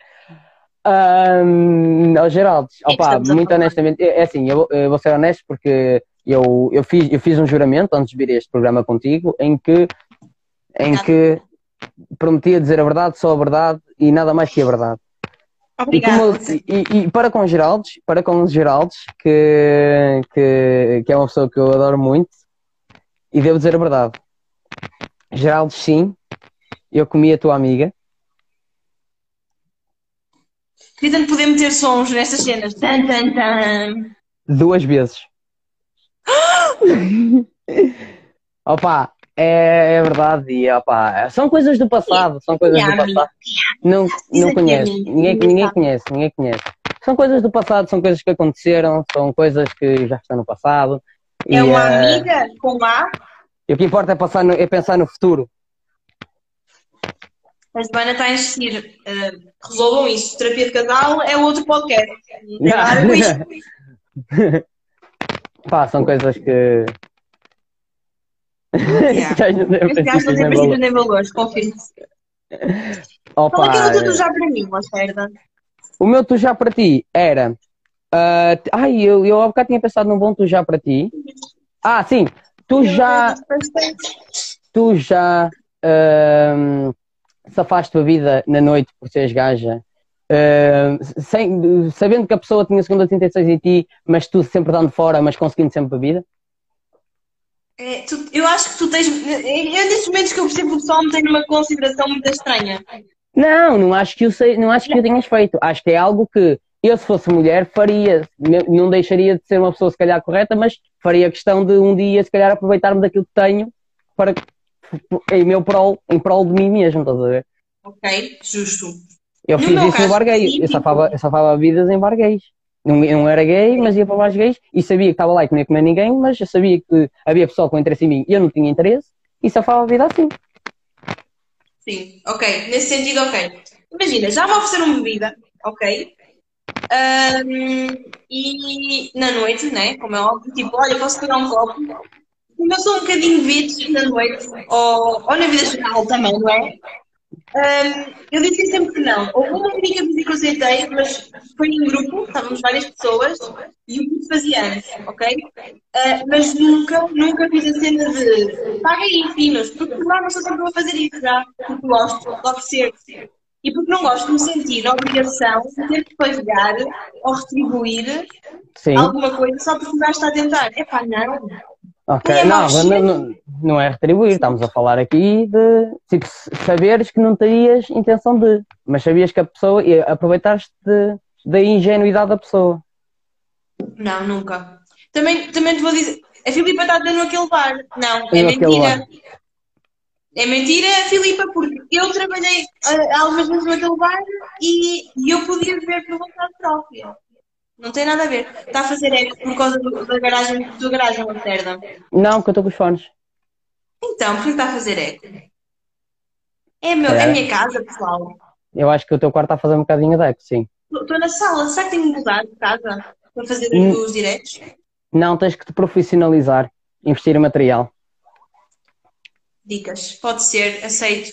S1: Um, Geraldo, opa, muito honestamente, é é assim, eu, eu vou ser honesto porque eu, eu, fiz, eu fiz um juramento antes de vir a este programa contigo em que, em que prometia dizer a verdade, só a verdade e nada mais que a verdade. E, como- e- e para com Geraldes, para com Geraldes, que, que, que é uma pessoa que eu adoro muito, e devo dizer a verdade. Geraldes, sim, eu comi a tua amiga.
S2: Queria tanto poder meter sons nestas cenas. Tan, tan, tan.
S1: duas vezes. opa, é, é verdade, e são coisas do passado, são coisas do passado. Não, não conhece, ninguém, ninguém conhece, ninguém conhece. São coisas do passado, são coisas que aconteceram, são coisas que já estão no passado.
S2: É
S1: E,
S2: uma
S1: eh,
S2: amiga com A.
S1: E o que importa é, passar no- é pensar no futuro.
S2: A Joana está a insistir. eh, resolvam isso. Terapia de casal é outro podcast. Não tem nada com isto.
S1: Pá, são coisas que.
S2: Yeah.
S1: Tem
S2: Este gajo não tem
S1: nem
S2: valores, confirmo.
S1: Opa,
S2: Qual é que era o teu tu já para mim, Lacerda?
S1: o meu tu já para ti era. t- ai, eu, eu há bocado tinha pensado num bom tu já para ti. Ah, sim. Tu já, tu já uh, safaste a vida na noite por seres gaja, uh, sem, sabendo que a pessoa tinha segundas intenções em ti, mas tu sempre dando fora, mas conseguindo sempre a vida?
S2: É, tu, eu acho que tu tens. É nesses momentos que eu percebo que o pessoal me tem numa consideração muito estranha.
S1: Não, não acho que eu sei, não acho que eu tenhas feito. Acho que é algo que eu, se fosse mulher, faria. Não deixaria de ser uma pessoa, se calhar, correta, mas faria questão de um dia, se calhar, aproveitar-me daquilo que tenho para em meu prol, em prol de mim mesmo, estás a ver?
S2: Ok, justo.
S1: Eu no fiz isso no bar gay. Eu safava, eu safava vidas em bar gays. Não, não era gay, mas ia para bares gays e sabia que estava lá e que não ia comer ninguém, mas eu sabia que havia pessoal com interesse em mim e eu não tinha interesse e safava a vida assim.
S2: Sim, ok. Nesse sentido, ok. Imagina, já vou oferecer uma bebida, ok? Um, e na noite, né? Como é óbvio, tipo, olha, posso pegar um copo? Como eu sou um bocadinho bitch na noite, ou, ou na vida geral também, não é? Um, eu disse sempre que não. Houve uma única vez que eu aceitei, mas foi em grupo, estávamos várias pessoas e o grupo fazia anos, ok? Uh, mas nunca, nunca fiz a cena de paga aí, finos, porque lá não sou sempre a fazer isso já, porque gosto de oferecer. E porque não gosto de me sentir na obrigação de ter que pagar ou retribuir Sim. alguma coisa só porque o gajo está a tentar. É pá, não.
S1: Ok, não, não, não, é retribuir, estamos a falar aqui de tipo, saberes que não terias intenção de, mas sabias que a pessoa aproveitaste da ingenuidade da pessoa.
S2: Não, nunca. Também, também te vou dizer, a Filipa está dando aquele bar. Não, é mentira. É mentira, Filipa, porque eu trabalhei uh, algumas vezes naquele bar e, e eu podia ver por vontade própria. Não tem nada a ver. Está a fazer eco por causa do, da garagem, da garagem Lacerda?
S1: Não, que eu estou com os fones.
S2: Então, por que está a fazer eco? É, meu, é. é a minha casa, pessoal.
S1: Eu acho que o teu quarto está a fazer um bocadinho de eco, sim.
S2: Estou na sala. Será que tenho que mudar de casa para fazer hum. os diretos?
S1: Não, tens que te profissionalizar. Investir em material.
S2: Dicas. Pode ser, aceito.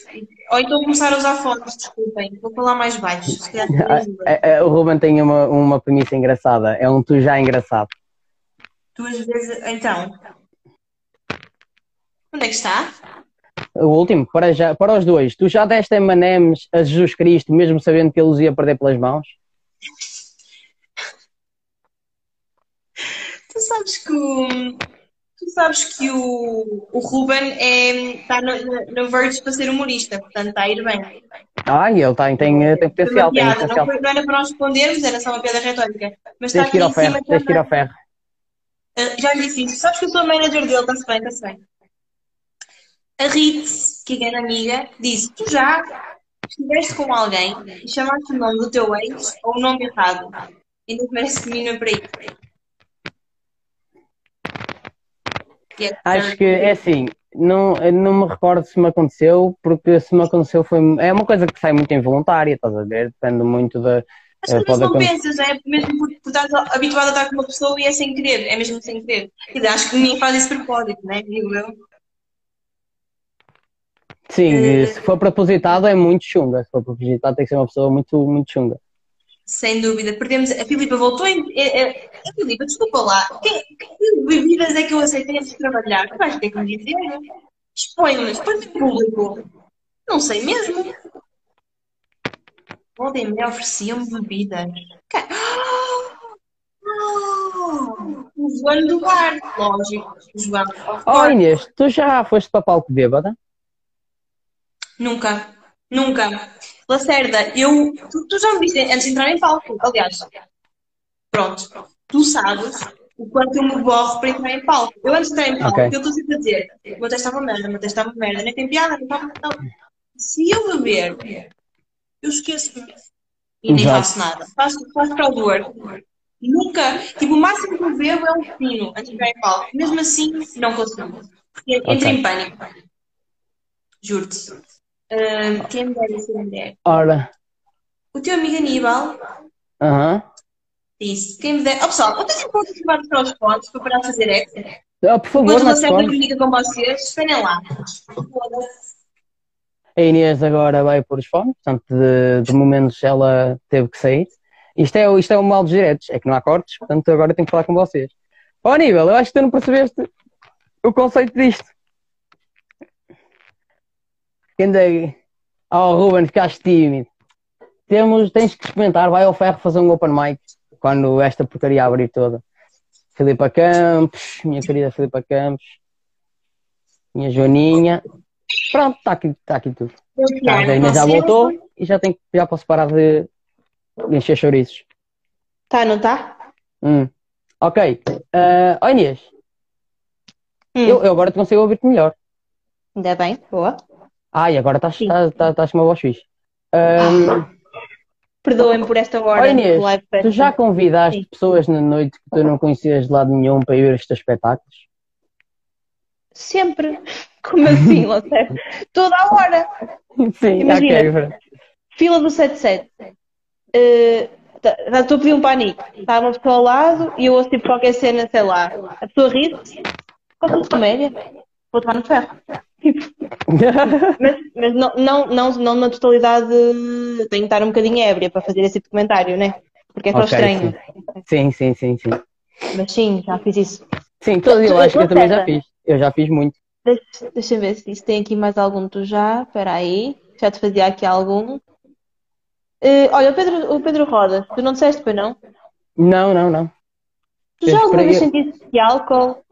S2: Ou então começar a usar fones, desculpem. Vou falar mais baixo.
S1: É, é, o Ruben tem uma, uma premissa engraçada. É um tu já engraçado.
S2: Duas vezes. Então. Onde é que está?
S1: O último, para, já, para os dois. Tu já deste M&M's a Jesus Cristo, mesmo sabendo que ele os ia perder pelas mãos?
S2: tu sabes que tu sabes que o, o Ruben é, está no, no verge para ser humorista, portanto está a ir bem.
S1: Ah, ele tem, tem, tem potencial. Tem
S2: piada, potencial. Não, foi, não, era para nós respondermos, era só uma piada retórica. Mas está
S1: aqui em ferro, cima tens que ir ao ferro.
S2: Uh, já lhe disse isso. Sabes que eu sou a manager dele, está-se bem, está-se bem. A Ritz, que é grande amiga, disse: Tu já estiveste com alguém e chamaste o nome do teu ex ou o nome errado. Ainda merece menina para ir.
S1: Acho que é assim, não, não me recordo se me aconteceu, porque se me aconteceu foi. É uma coisa que sai muito involuntária, estás a ver? Depende muito da.
S2: Acho que uh, não pensas, é mesmo por, por estás habituado a estar com uma pessoa e é sem querer, é mesmo sem querer. Quer dizer, acho que ninguém faz esse propósito, né? Digo eu.
S1: Sim, uh, se for propositado é muito chunga. Se for propositado tem que ser uma pessoa muito, muito chunga.
S2: Sem dúvida. Perdemos. A Filipa voltou em. A, Filipa, desculpa lá. Que, que bebidas é que eu aceitei de trabalhar? Tu vais ter que me dizer. Expõe-me, expõe-me em público. Não sei mesmo. Ontem me ofereciam bebidas. Oh, o João do bar, lógico. O João.
S1: Oh, Inês, tu já foste para palco bêbada?
S2: Nunca. Nunca. Lacerda, eu. Tu, tu, já me viste antes de entrar em palco, aliás. Pronto. Tu sabes o quanto eu me borro para entrar em palco. Eu antes de entrar em palco, okay. eu estou sempre a dizer: o meu texto estava merda, o meu texto estava merda, nem tem piada, não estava. Se eu beber, eu esqueço-me. E nem Exato. faço nada. Faço, faço crowdwork. Nunca. Tipo, o máximo que eu bebo é um fino antes de entrar em palco. Mesmo assim, não consigo. Porque okay. entro em pânico. Juro-te. Uh, quem me deve ser mulher?
S1: Ora.
S2: O teu amigo Aníbal.
S1: Aham.
S2: Disse. Quem me deve. Oh, pessoal, importância de levar para os pontos para parar de fazer ex?
S1: Oh, por favor,
S2: não sempre comunica com vocês, esperem lá.
S1: A Inês agora vai pôr os fones, portanto, de, de momentos ela teve que sair. Isto é, isto é um mal dos diretos, é que não há cortes, portanto agora tenho que falar com vocês. Ó oh, Aníbal, eu acho que tu não percebeste o conceito disto. Ainda Oh, Ruben, ficaste tímido. Temos, tens que experimentar, vai ao ferro fazer um open mic quando esta porcaria abrir toda. Filipa Campos, minha querida Filipa Campos, minha Joaninha. Pronto, está aqui, tá aqui tudo.
S2: Tá,
S1: a Inês já voltou e já, tem, já posso parar de, de encher chouriços.
S2: Tá, não tá?
S1: Hum. Ok. Uh, oh Inês,
S2: Hum,
S1: eu, eu agora te consigo ouvir-te melhor.
S2: Ainda bem, boa.
S1: Ai, agora estás estás com uma voz fixe. Um,
S2: Perdoem-me por esta hora
S1: oh Inês,
S2: live
S1: tu já convidaste
S2: Sim.
S1: pessoas na noite que tu não conhecias de lado nenhum para ir ver estes espetáculos?
S2: Sempre. Como assim, Loté? Toda a hora.
S1: Sim,
S2: Imagina.
S1: ok. pronto.
S2: Fila do 77. Uh, tá- já estou a pedir um panico. Está uma pessoa ao lado e eu ouço tipo qualquer cena, sei lá. A pessoa ri-se. Gosta de comédia? Vou tomar no ferro. Tipo, mas mas não, não, não, não na totalidade. Tenho que estar um bocadinho ébria para fazer esse tipo de comentário, né? Porque é só
S1: Ok,
S2: estranho.
S1: sim, sim, sim, sim.
S2: Mas sim, já fiz isso.
S1: Sim, todos eu acho que eu também já fiz. Eu já fiz muito.
S2: Deixa, deixa eu ver se se tem aqui mais algum tu já. Espera aí. Já te fazia aqui algum. Eh, olha, o Pedro, o Pedro Rodas, tu não disseste para não?
S1: Não, não, não.
S2: Tu já alguma vez sentiste que álcool,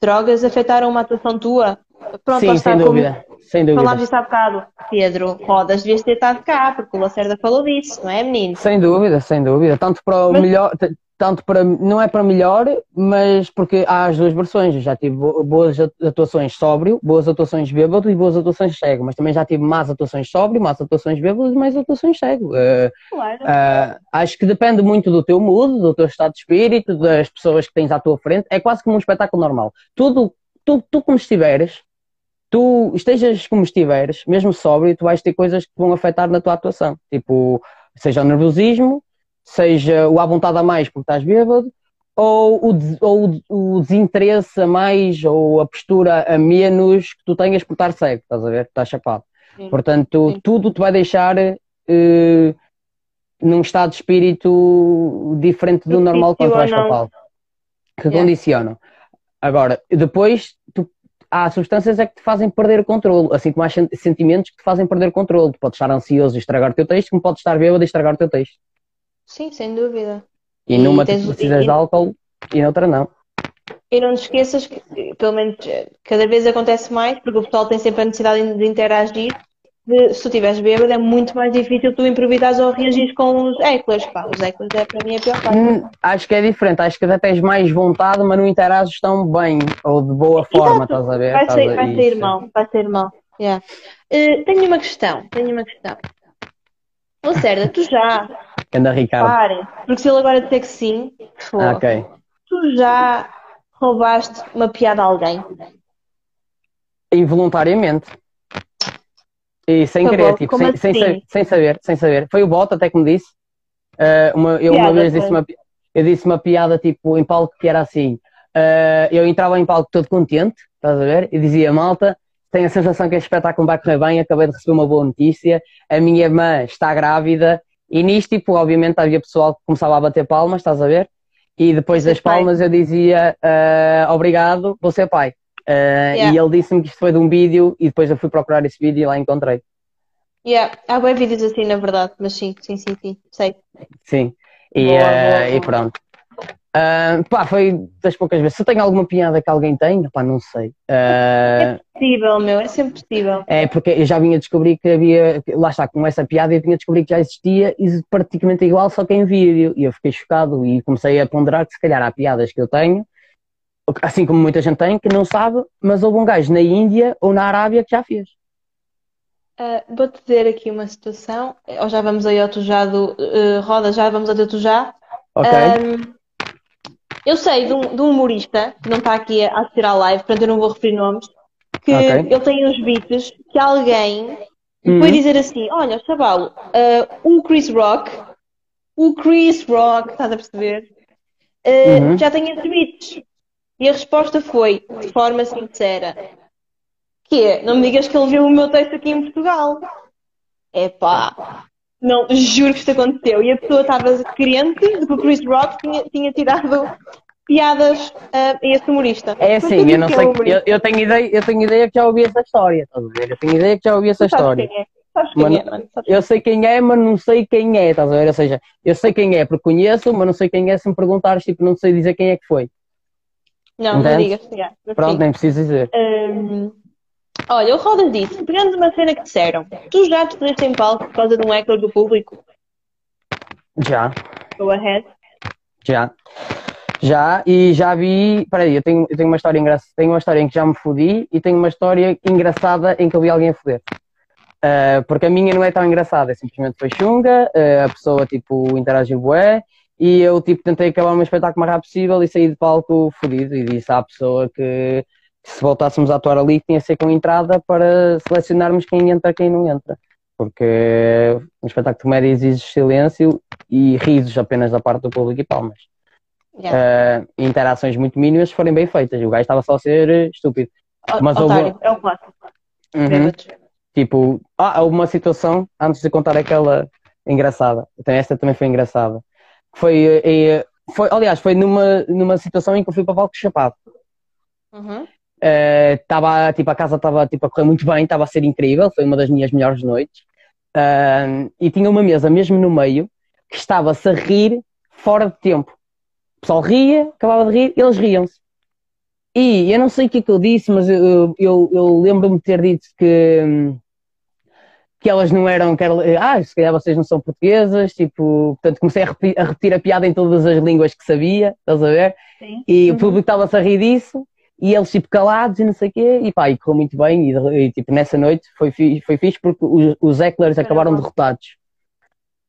S2: drogas afetaram uma atuação tua? Pronto,
S1: sim, sem
S2: como
S1: dúvida. Sem dúvida.
S2: falámos disso há bocado. Pedro Rodas, devias ter estado cá, porque o Lacerda falou disso, não é, menino?
S1: Sem dúvida, sem dúvida. Tanto para o
S2: Mas-
S1: melhor, tanto para, não é para melhor, mas porque há as duas versões. Eu já tive bo- boas atuações sóbrio, boas atuações bêbado e boas atuações cego, mas também já tive más atuações sóbrio, más atuações bêbado e mais atuações cego. Eh,
S2: Claro.
S1: Ah, acho que depende muito do teu mood, do teu estado de espírito, das pessoas que tens à tua frente. É quase como um espetáculo normal. Tudo, tu, tu como estiveres, tu estejas como estiveres, mesmo sóbrio, tu vais ter coisas que vão afetar na tua atuação. Tipo, seja o nervosismo, seja o à vontade a mais porque estás bêbado, ou o, ou o- desinteresse a mais, ou a postura a menos que tu tenhas por estar cego, estás a ver? Estás chapado.
S2: Sim.
S1: Portanto,
S2: Sim.
S1: tudo te vai deixar eh, num estado de espírito diferente do normal quando tu vais para o
S2: Condiciona.
S1: palco. Que
S2: Yeah.
S1: condicionam. Agora, depois, tu- há substâncias é que te fazem perder o controle, assim como há sen- sentimentos que te fazem perder o controle. Tu podes estar ansioso e estragar o teu texto, como podes estar bêbado e estragar o teu texto.
S2: Sim, sem dúvida.
S1: E,
S2: E
S1: numa
S2: tens-
S1: precisas de álcool e noutra não.
S2: E não te esqueças que, pelo menos, eh, cada vez acontece mais, porque o pessoal tem sempre a necessidade de interagir. De, se tu estiveres bêbado, é muito mais difícil tu improvisares ou reagires com os hecklers. Pá, os hecklers é para mim a pior parte.
S1: Hum, acho que é diferente, acho que até tens mais vontade, mas não interages tão bem ou de boa forma, estás a ver?
S2: Vai
S1: a-
S2: sair, vai
S1: isso.
S2: mal, vai sair mal. Yeah. Eh, tenho uma questão, tenho uma questão. Lacerda, tu já,
S1: Anda Ricardo.
S2: pare, porque se ele agora disser que sim, pô,
S1: Ah, ok.
S2: tu já roubaste uma piada a alguém?
S1: Involuntariamente. E sem querer, tipo, sem, sem,
S2: assim?
S1: sa- sem saber, sem saber. Foi o Bota até que me disse. Ah, uma, eu uma
S2: Piada,
S1: vez
S2: foi.
S1: disse uma, eu disse uma piada tipo em palco que era assim. ah, eu entrava em palco todo contente, estás a ver? E dizia, malta, tenho a sensação que este espetáculo vai correr bem, acabei de receber uma boa notícia, a minha irmã está grávida, e nisto, tipo, obviamente havia pessoal que começava a bater palmas, estás a ver? E depois
S2: Ser
S1: das palmas eu dizia, ah, obrigado, vou ser pai. Ah,
S2: Yeah.
S1: E ele disse-me que isto foi de um vídeo e depois eu fui procurar esse vídeo e lá encontrei.
S2: Yeah. Há bem vídeos assim, na verdade, mas sim, sim, sim, sim, sei.
S1: Sim. E,
S2: Boa,
S1: ah,
S2: boa,
S1: e pronto. Ah, pá, foi das poucas vezes. Se tenho alguma piada que alguém tem, pá, não sei. Ah,
S2: Possível, meu, é sempre possível.
S1: é porque eu já vinha descobrir que havia, lá está, com essa piada eu vinha descobrir que já existia e praticamente igual, só que em vídeo. E eu fiquei chocado e comecei a ponderar que se calhar há piadas que eu tenho, assim como muita gente tem, que não sabe, mas houve um gajo na Índia ou na Arábia que já fez.
S2: Ah, Vou-te dizer aqui uma situação, ou já vamos aí ao tu já do eh, Roda, já vamos ao teu tu já.
S1: Ok?
S2: Ahm, eu sei de um, de um humorista que não está aqui a assistir à live, portanto eu não vou referir nomes, que
S1: Ok.
S2: ele tem uns beats que alguém
S1: Uhum.
S2: foi dizer assim: Olha, chavalo, ah, o Chris Rock, o Chris Rock, estás a perceber? Ah,
S1: Uhum.
S2: Já tem esses beats. E a resposta foi, de forma sincera, que é, não me digas que ele viu o meu texto aqui em Portugal. Epá, não, juro que isto aconteceu. E a pessoa estava crente de que o Chris Rock tinha, tinha tirado, piadas uh, a esse humorista.
S1: É assim, eu não sei. É eu, eu, tenho ideia, eu tenho ideia que já ouvi essa história, estás a ver? Eu tenho ideia que já ouvi essa história. Quem é? Quem é, mano? Eu sei quem é, mas não sei quem é, estás a ver? Ou seja, eu sei quem é porque conheço, mas não sei quem é se me perguntares, tipo, não sei dizer quem é que foi.
S2: Não, não digas. Yeah,
S1: Pronto, nem preciso dizer.
S2: Um, olha, o Rodas disse, pegando uma cena que disseram, tu já te puseste em palco por causa de um heckler do público?
S1: Já.
S2: Go ahead.
S1: Já. Já, e já vi. Peraí, eu tenho, eu tenho uma história engraçada. Tenho uma história em que já me fodi e tenho uma história engraçada em que eu vi alguém a foder. Uh, porque a minha não é tão engraçada, é simplesmente foi chunga, uh, a pessoa tipo interagiu bué e eu tipo tentei acabar o meu espetáculo o mais rápido possível e saí de palco fodido e disse à pessoa que se voltássemos a atuar ali tinha que ser com entrada para selecionarmos quem entra e quem não entra. Porque um espetáculo de comédia exige silêncio e risos apenas da parte do público e palmas. Yeah. Uh, interações muito mínimas forem bem feitas. O gajo estava só a ser estúpido.
S2: Mas Otário, houve... é o clássico.
S1: Uhum. Tipo, ah, houve uma situação, antes de contar aquela engraçada, então esta também foi engraçada. Foi, eh, foi aliás, foi numa, numa situação em que eu fui para Valco Chapado.
S2: Uhum.
S1: Uh, tipo, a casa estava tipo, a correr muito bem, estava a ser incrível, foi uma das minhas melhores noites. Uh, e tinha uma mesa mesmo no meio que estava-se a rir fora de tempo. O pessoal ria, acabava de rir, eles riam-se. E eu não sei o que é que eu disse, mas eu, eu, eu lembro-me de ter dito que, hum, que elas não eram, que era, ah, se calhar vocês não são portuguesas, tipo, portanto comecei a repetir, a repetir, a piada em todas as línguas que sabia, estás a ver?
S2: Sim.
S1: E uhum. o público estava-se a rir disso, e eles tipo calados e não sei o quê, e pá, e correu muito bem, e, e, tipo nessa noite foi, foi fixe porque os, os Ecklers acabaram derrotados.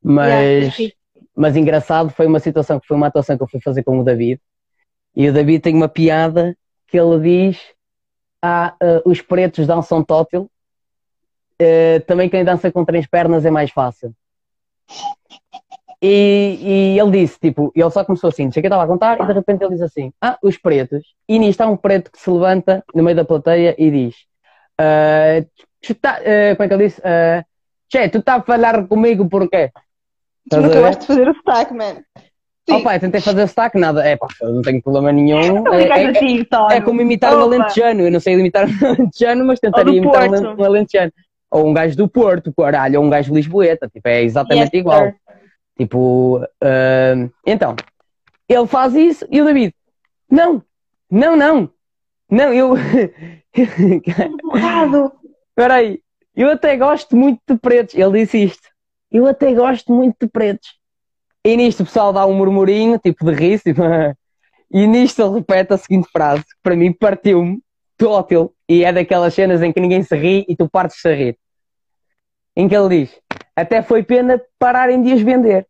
S1: Mas, yeah, mas engraçado, foi uma situação que foi uma atuação que eu fui fazer com o David, e o David tem uma piada que ele diz ah, uh, os pretos dançam tótil também quem dança com três pernas é mais fácil. E, e, ele disse, tipo, ele só começou assim, sei que eu estava a contar, e de repente ele diz assim, ah, os pretos. E nisto há um preto que se levanta no meio da plateia e diz, uh, tá, uh, como é que ele disse? Uh, Che, tu estás a falar comigo porquê?
S2: Tu nunca de fazer o sotaque, man.
S1: Sim. Oh, pai, tentei fazer sotaque, nada. É pá, não tenho problema nenhum. É,
S2: é, assim,
S1: é, é, como imitar Opa. um alentejano. Eu não sei imitar um alentejano, mas tentaria imitar um alentejano ou um gajo do Porto, caralho, ou um gajo de Lisboeta, tipo, é exatamente yes, igual. Sir. Tipo, uh, então, ele faz isso e o David, não, não, não, não, eu. Espera aí, eu até gosto muito de pretos. Ele disse isto, eu até gosto muito de pretos. E nisto o pessoal dá um murmurinho, tipo de rir, tipo, e nisto ele repete a seguinte frase, que para mim partiu-me tótil, e é daquelas cenas em que ninguém se ri e tu partes-se a rir em que ele diz: Até foi pena pararem de as vender.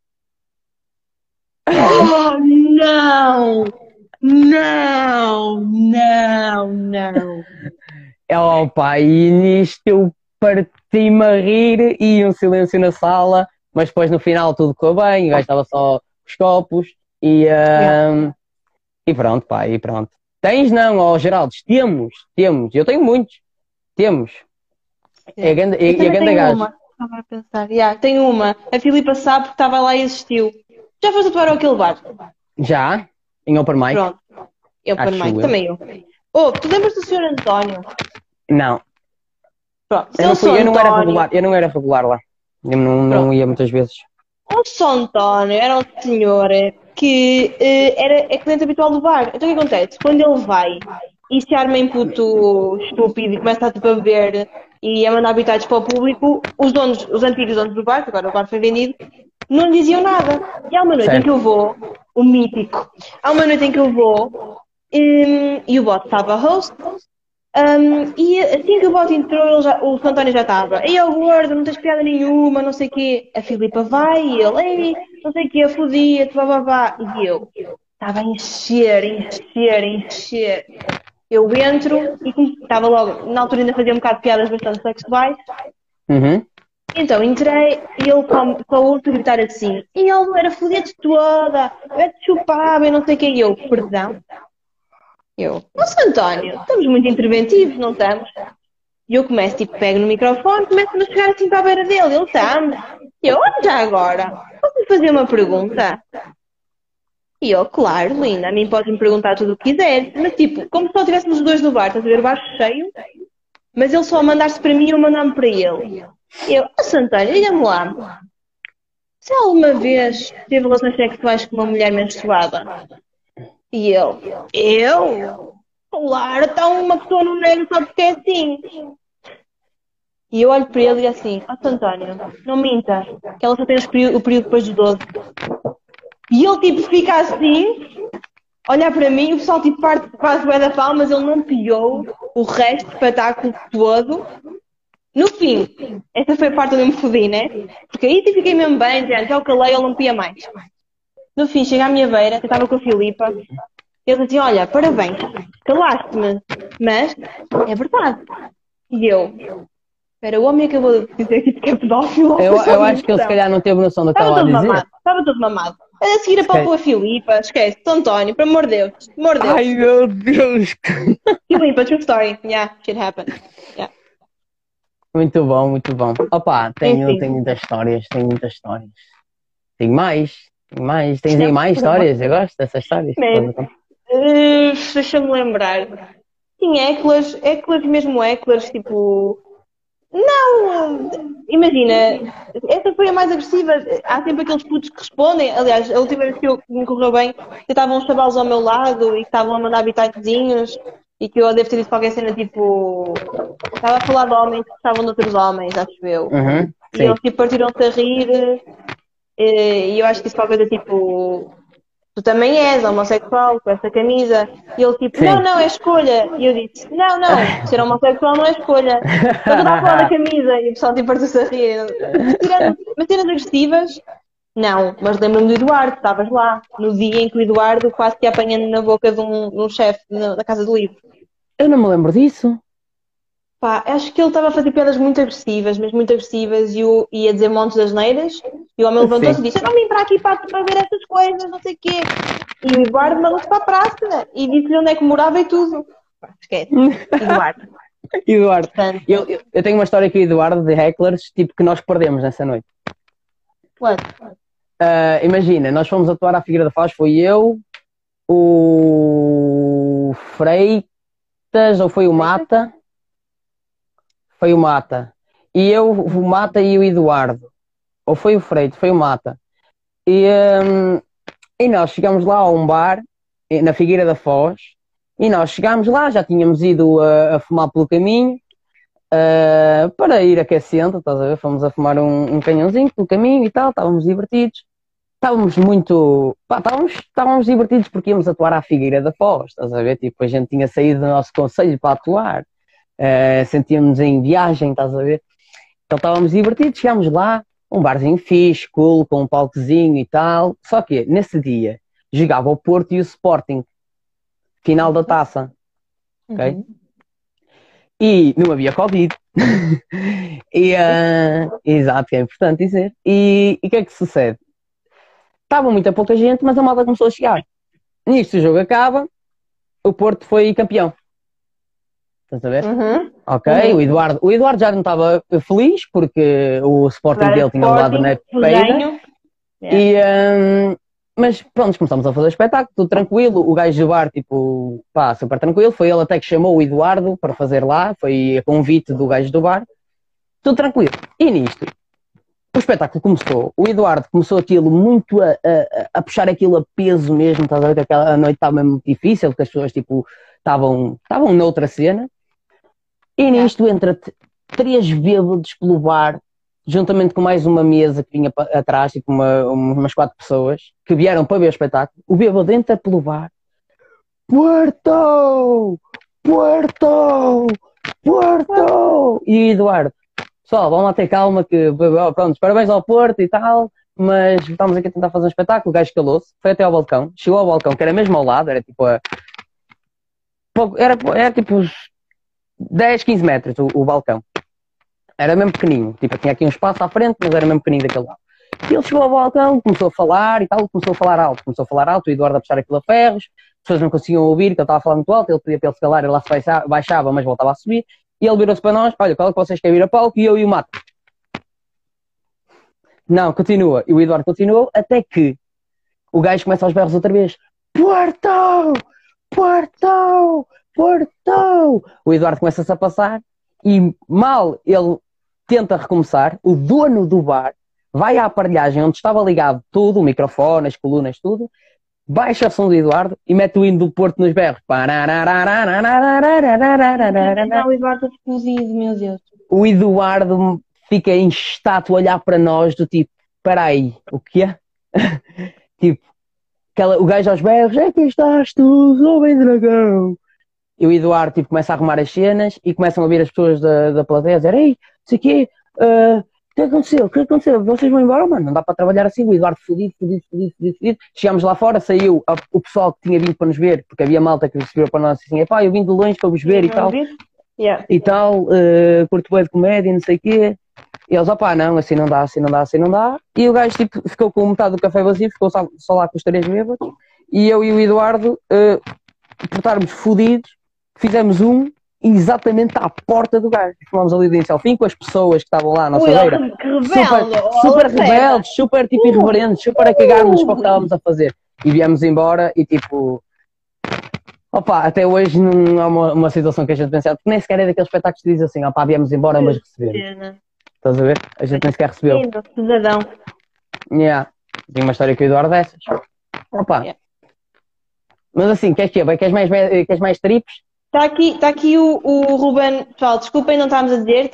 S2: Oh, não! Não! Não, não!
S1: Oh, pá, e nisto eu parti-me a rir e um silêncio na sala, mas depois no final tudo ficou bem, o gajo estava só os copos e, um, e pronto, pá, e pronto. Tens não, ó oh, Geraldo, temos, temos, eu tenho muitos, temos. É, é, grande, é, é grande gajo.
S2: Estava a pensar. Yeah, tem uma. A Filipa sabe porque estava lá e assistiu. Já foste atuar ao aquele bar?
S1: Já? Em Open Mic?
S2: Pronto. Em Open Mic, também eu. Oh, tu lembras do Sr. António?
S1: Não.
S2: Pronto.
S1: Eu não, fui, eu não era regular, eu não era regular lá. Eu não, não ia muitas vezes.
S2: O São António era um senhor que uh, era é cliente habitual do bar. Então o que acontece? Quando ele vai e se arma em puto estúpido e começa a, tipo, a beber e a mandar habitados para o público, os donos, os antigos donos do bar, que agora o bar foi vendido, não lhe diziam nada. E há uma noite certo. em que eu vou, o mítico, há uma noite em que eu vou um, e o bot estava host. Um, e assim que o bot entrou, já, o António já estava. Ei, o gordo, não tens piada nenhuma, não sei o quê. A Filipa vai e ele, ei, não sei o quê, fodia-te, babá. E eu estava a encher, encher, encher eu entro e estava logo, na altura ainda fazia um bocado de piadas bastante sexuais.
S1: Uhum.
S2: Então entrei e ele com, com a outra gritar assim, e ele era fodida toda, te chupava e não sei o que, e eu, perdão. Eu, nossa António, estamos muito interventivos, não estamos? E eu começo, tipo, pego no microfone, começo a chegar assim para a beira dele, ele está. E eu, onde já agora? Posso fazer uma pergunta? E eu, claro, linda, a mim pode-me perguntar tudo o que quiser. Mas tipo, como se só tivéssemos os dois no bar, estás a ver o bar cheio, mas ele só a mandar-se para mim e eu mandar-me para ele. Eu, oh, Santana, diga-me lá, se alguma vez teve relações sexuais com uma mulher menstruada? E eu, eu? Claro, está uma pessoa no negro só porque é assim. E eu olho para ele e assim, ó oh, António, não minta, que ela só tem o período depois dos 12. E ele tipo fica assim, olhar para mim, o pessoal tipo parte quase bué da palmas, ele não piou o resto do espetáculo todo. No fim, essa foi a parte onde eu me fodi, né? Porque aí tipo, fiquei mesmo bem, já, já o calei, ele não pia mais. No fim, chega à minha beira, eu estava com a Filipa, ele dizia, olha, parabéns, calaste-me, mas é verdade. E eu, Espera, o homem acabou de dizer que é pedófilo.
S1: Eu, eu acho que ele se calhar não teve noção do que estava a dizer.
S2: Mamado. Estava todo mamado. A seguir a pau com a Filipa, esquece, Tom António, pelo amor de Deus, amor de Deus.
S1: Ai meu Deus!
S2: Filipa, true story. Yeah, shit happened. Yeah.
S1: Muito bom, muito bom. Opa, tenho, tenho muitas histórias, tenho muitas histórias. Tenho mais, tenho mais. Tens aí mais histórias? Eu gosto dessas histórias.
S2: Uh, Deixa-me lembrar. Tinha Ecklas, Ecklas mesmo Ecklas, tipo não, imagina, essa foi a mais agressiva. Há sempre aqueles putos que respondem. Aliás, a última vez que eu me correu bem, estavam uns chavalos ao meu lado e estavam a mandar habitatezinhos e que eu devo ter dito qualquer cena tipo. Estava a falar de homens que estavam de outros homens, acho eu.
S1: Uhum,
S2: e eles tipo, partiram-se a rir e eu acho que isso qualquer coisa tipo tu também és homossexual com essa camisa. E ele tipo, Sim. não, não, é escolha. E eu disse, não, não, ser homossexual não é escolha. Eu a falar da camisa e o pessoal tipo partiu-se a rir. Tirando, mas agressivas, não. Mas lembro-me do Eduardo, estavas lá, no dia em que o Eduardo quase te apanhando na boca de um, um chefe da Casa do Livro.
S1: Eu não me lembro disso.
S2: Pá, acho que ele estava a fazer piadas muito agressivas, mas muito agressivas, e o, ia dizer montes das neiras, e o homem levantou-se e disse: Eu não vim para aqui para, para ver essas coisas, não sei o quê. E o Eduardo mandou-se para a praça e disse-lhe onde é que morava e tudo. Pá, esquece. Eduardo.
S1: Eduardo. Eu, eu, eu, tenho uma história aqui, Eduardo, de hecklers, tipo que nós perdemos nessa noite. Uh, imagina, nós fomos atuar à Figueira da Foz, foi eu, o Freitas, ou foi o Mata foi o Mata. E eu, o Mata e o Eduardo. Ou foi o Freito, foi o Mata. E, um, e nós chegamos lá a um bar, na Figueira da Foz, e nós chegámos lá, já tínhamos ido a, a fumar pelo caminho, uh, para ir aquecendo, estás a ver? Fomos a fumar um, um canhãozinho pelo caminho e tal, estávamos divertidos. Estávamos muito. Pá, estávamos, estávamos divertidos porque íamos atuar à Figueira da Foz, estás a ver? Tipo, a gente tinha saído do nosso conselho para atuar uh, sentíamos em viagem, estás a ver? Então estávamos divertidos, chegámos lá, um barzinho fixe, cool, com um palcozinho e tal. Só que nesse dia jogava o Porto e o Sporting, final da taça. Ok? Uhum. E não havia Covid. e, uh, exato, é importante dizer. E o que é que sucede? Estava muita pouca gente, mas a malta começou a chegar. Nisto o jogo acaba, o Porto foi campeão. Estás a ver? Uhum. Ok, uhum. O, Eduardo, o Eduardo já não estava feliz porque o Sporting dele tinha levado na peida. E, um, mas pronto, começamos a fazer o espetáculo, tudo tranquilo. O gajo de bar, tipo, pá, super tranquilo. Foi ele até que chamou o Eduardo para fazer lá, foi a convite do gajo do bar. Tudo tranquilo. E nisto, o espetáculo começou. O Eduardo começou aquilo muito a, a, a puxar aquilo a peso mesmo. Estás a ver que aquela noite estava mesmo difícil, porque as pessoas, tipo, estavam, estavam noutra cena. E nisto entra três bêbados pelo bar, juntamente com mais uma mesa que vinha atrás, tipo uma, umas quatro pessoas, que vieram para ver o espetáculo. O bêbado entra pelo bar. Puerto! Puerto! Puerto! E Eduardo, pessoal, vamos lá ter calma que, pronto, parabéns ao Porto e tal, mas estamos aqui a tentar fazer um espetáculo, o gajo calou-se, foi até ao balcão, chegou ao balcão, que era mesmo ao lado, era tipo a... Era, era tipo 10, 15 metros o, o, balcão. Era mesmo pequenino. Tipo, tinha aqui um espaço à frente, mas era mesmo pequenino daquele lado. E ele chegou ao balcão, começou a falar e tal, começou a falar alto. Começou a falar alto, o Eduardo a puxar aquilo a ferros, as pessoas não conseguiam ouvir, que ele estava a falar muito alto, ele pedia para ele se calar, ele lá se baixava, mas voltava a subir. E ele virou-se para nós, olha, qual é que vocês querem vir a palco? E eu e o Mato. Não, continua. E o Eduardo continuou, até que o gajo começa aos berros outra vez. Porto! Porto! Porto! O Eduardo começa-se a passar e mal ele tenta recomeçar, o dono do bar vai à aparelhagem onde estava ligado tudo, o microfone, as colunas, tudo, baixa o som do Eduardo e mete o hino do Porto nos berros.
S2: O Eduardo explosivo, meu Deus.
S1: O Eduardo fica em estátua a olhar para nós do tipo, peraí, o que é? tipo, aquela, o gajo aos berros, é que estás tu, jovem dragão. E o Eduardo tipo, começa a arrumar as cenas e começam a ouvir as pessoas da, da plateia a dizer, ei, sei quê, uh, o que aconteceu? O que aconteceu? Vocês vão embora, mano? Não dá para trabalhar assim. O Eduardo fodido, fodido, fodido, fodido, fodido. Chegámos lá fora, saiu a, o pessoal que tinha vindo para nos ver, porque havia malta que virou para nós assim, pá, eu vim de longe para vos ver e tal.
S2: Yeah.
S1: E tal, uh, curto bem de comédia, não sei o quê. E eles, opá, não, assim não dá, assim não dá, assim não dá. E o gajo tipo, ficou com metade do café vazio, ficou só, só lá com os três bêbados. E eu e o Eduardo, uh, por estarmos fodidos, fizemos um exatamente à porta do gajo. Fomos ali de início ao fim com as pessoas que estavam lá à nossa
S2: Ui,
S1: beira.
S2: rebelde!
S1: Super, super rebeldes, super tipo irreverentes, super a cagar-nos para o que estávamos a fazer. E viemos embora e tipo. Opa, até hoje não há uma, uma situação que a gente pensa, porque nem sequer é daqueles espetáculos que dizem assim, opá, viemos embora, mas recebemos. Estás a ver? A gente nem sequer recebeu.
S2: Lindo, cidadão.
S1: Yeah. Tem uma história com o Eduardo dessas. Opa.
S2: Yeah.
S1: Mas assim, queres que é? Queres mais, queres mais trips?
S2: Está aqui, tá aqui o, o Ruben, pessoal, desculpem, não estávamos a dizer,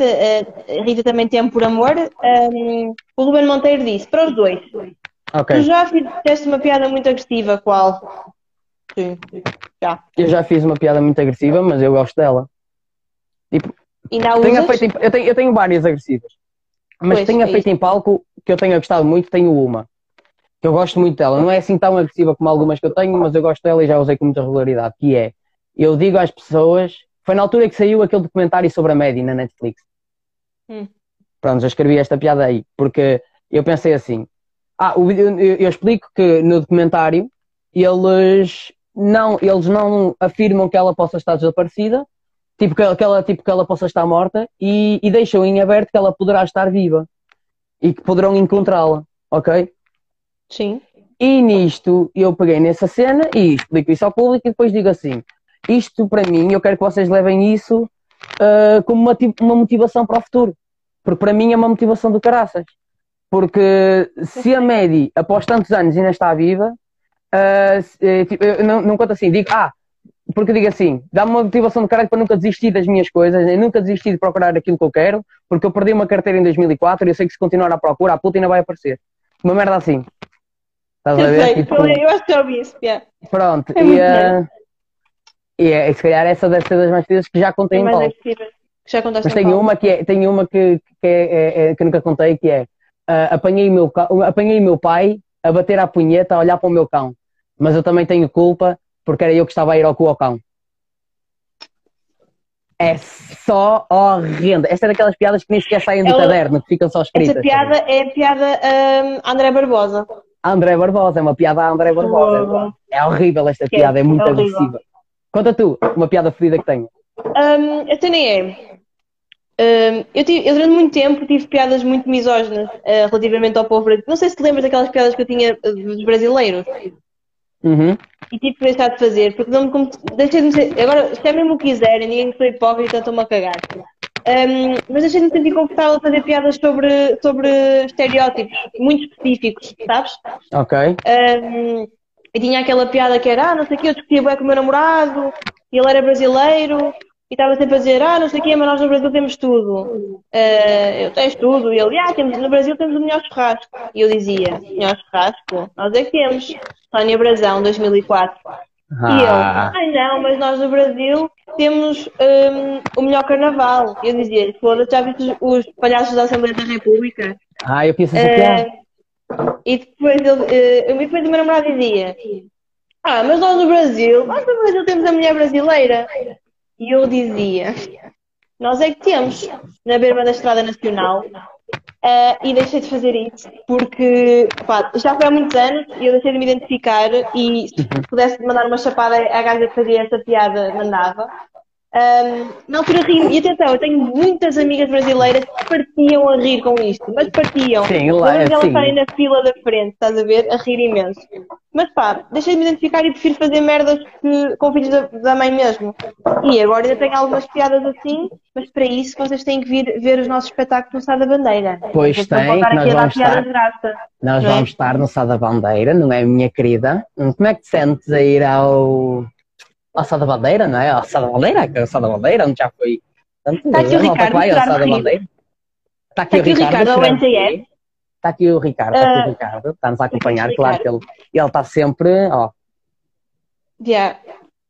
S2: a Rita também tem por amor. Um, o Ruben Monteiro disse, para os dois,
S1: Ok.
S2: tu já fizeste uma piada muito agressiva, qual? Sim, já.
S1: Eu já fiz uma piada muito agressiva, mas eu gosto dela. Tipo,
S2: Ainda a usas?
S1: feito em- eu, tenho, eu tenho várias agressivas. Mas
S2: Pois,
S1: tenho
S2: é
S1: feito em palco que eu tenha gostado muito, tenho uma. Que eu gosto muito dela. Não é assim tão agressiva como algumas que eu tenho, mas eu gosto dela e já usei com muita regularidade. Que é, eu digo às pessoas, foi na altura que saiu aquele documentário sobre a Maddie na Netflix.
S2: Hum.
S1: Pronto, já escrevi esta piada aí, porque eu pensei assim, ah, eu, eu explico que no documentário eles não, eles não afirmam que ela possa estar desaparecida, tipo que, que ela, tipo que ela possa estar morta, e, e deixam em aberto que ela poderá estar viva e que poderão encontrá-la, ok?
S2: Sim.
S1: E nisto eu peguei nessa cena e explico isso ao público e depois digo assim: isto para mim, eu quero que vocês levem isso ah, como uma, uma motivação para o futuro. Porque para mim é uma motivação do caraças. Porque se a Medi, após tantos anos, ainda está viva, se- eh, tipo, eu não, não conto assim, digo, ah, porque eu digo assim, dá-me uma motivação do caralho para nunca desistir das minhas coisas, eu nunca desistir de procurar aquilo que eu quero, porque eu perdi uma carteira em 2004 e eu sei que se continuar à procura, a puta ainda vai aparecer. Uma merda assim. Estás a
S2: Eu
S1: ver?
S2: sei,
S1: Tipo,
S2: eu, eu acho que já ouvi isso, yeah.
S1: Pronto,
S2: É
S1: e, eh, e é, se calhar essa deve ser das mais queridas que já contei em
S2: mais agressivas. Que já contaste
S1: Mas
S2: em
S1: tenho uma que é, tenho uma que, que, é, é- é- que nunca contei, que é ah, apanhei, meu, apanhei meu pai a bater à punheta, a olhar para o meu cão. Mas eu também tenho culpa porque era eu que estava a ir ao cu ao cão. É só horrenda. Esta é daquelas piadas que nem sequer saem do
S2: Ela-
S1: caderno, que ficam só escritas.
S2: Essa piada é a piada um, André Barbosa.
S1: André Barbosa, é uma piada a André Barbosa. É horrível esta
S2: É,
S1: piada, é muito
S2: é
S1: agressiva. Conta tu, uma piada fedida que tenho.
S2: Um, cena é. um, eu, tive- eu durante muito tempo tive piadas muito misóginas uh, relativamente ao povo brasileiro. Não sei se te lembras daquelas piadas que eu tinha uh, dos brasileiros
S1: Uhum.
S2: e tive que deixar de fazer, porque não me como- deixei de me ser- Agora, chamem-me o que quiserem, ninguém que sou hipócrita, estou-me a cagar. Um, mas deixei de me sentir confortável a fazer piadas sobre, sobre estereótipos muito específicos, sabes?
S1: Ok.
S2: Um, e tinha aquela piada que era, ah, não sei o que, eu discutia bem com o meu namorado, e ele era brasileiro, e estava sempre a dizer, ah, não sei o que, mas nós no Brasil temos tudo. Uh, eu tens tudo. E ele, ah, temos, no Brasil temos o melhor churrasco. E eu dizia, melhor churrasco? Nós é que temos. Sónia Brasão, 2004. E ele,
S1: Ah,
S2: ai não, mas nós no Brasil temos um, o melhor carnaval. E eu dizia, foda-se, já viste os, os palhaços da Assembleia da República?
S1: ah, eu essa
S2: Eh,
S1: piada.
S2: e depois ele, e depois o meu namorado dizia: Ah, mas nós no Brasil, nós no Brasil temos a mulher brasileira. E eu dizia: Nós é que temos, na berma da Estrada Nacional. Eh, e deixei de fazer isso porque pá, já foi há muitos anos e eu deixei de me identificar. E se pudesse mandar uma chapada à gaja que fazia essa piada, mandava. Um, na altura ri e atenção, eu tenho muitas amigas brasileiras que partiam a rir com isto, mas partiam.
S1: Sim, lá,
S2: delas
S1: sim.
S2: estarem na fila da frente, estás a ver? A rir imenso. Mas pá, deixei de me identificar e prefiro fazer merdas que, com filhos da, da mãe mesmo. E agora ainda tenho algumas piadas assim, mas para isso vocês têm que vir ver os nossos espetáculos no Sá da Bandeira.
S1: Pois
S2: Vocês
S1: tem, nós vamos estar.
S2: graça.
S1: Nós
S2: é?
S1: vamos estar no Sá da Bandeira, não é, minha querida? Como é que te sentes a ir ao, ao Sá da Bandeira, não é? Ao Sá da Bandeira, que é o Sá da Bandeira, onde já foi. Tanto,
S2: Está aqui o Ricardo,
S1: vai
S2: Ricardo.
S1: Bandeira. Está aqui,
S2: Está aqui o Ricardo,
S1: chorar.
S2: NTF.
S1: Está aqui o Ricardo, está aqui
S2: Ah,
S1: o Ricardo, está-nos a acompanhar,
S2: o
S1: claro que ele, ele está sempre, ó,
S2: Yeah.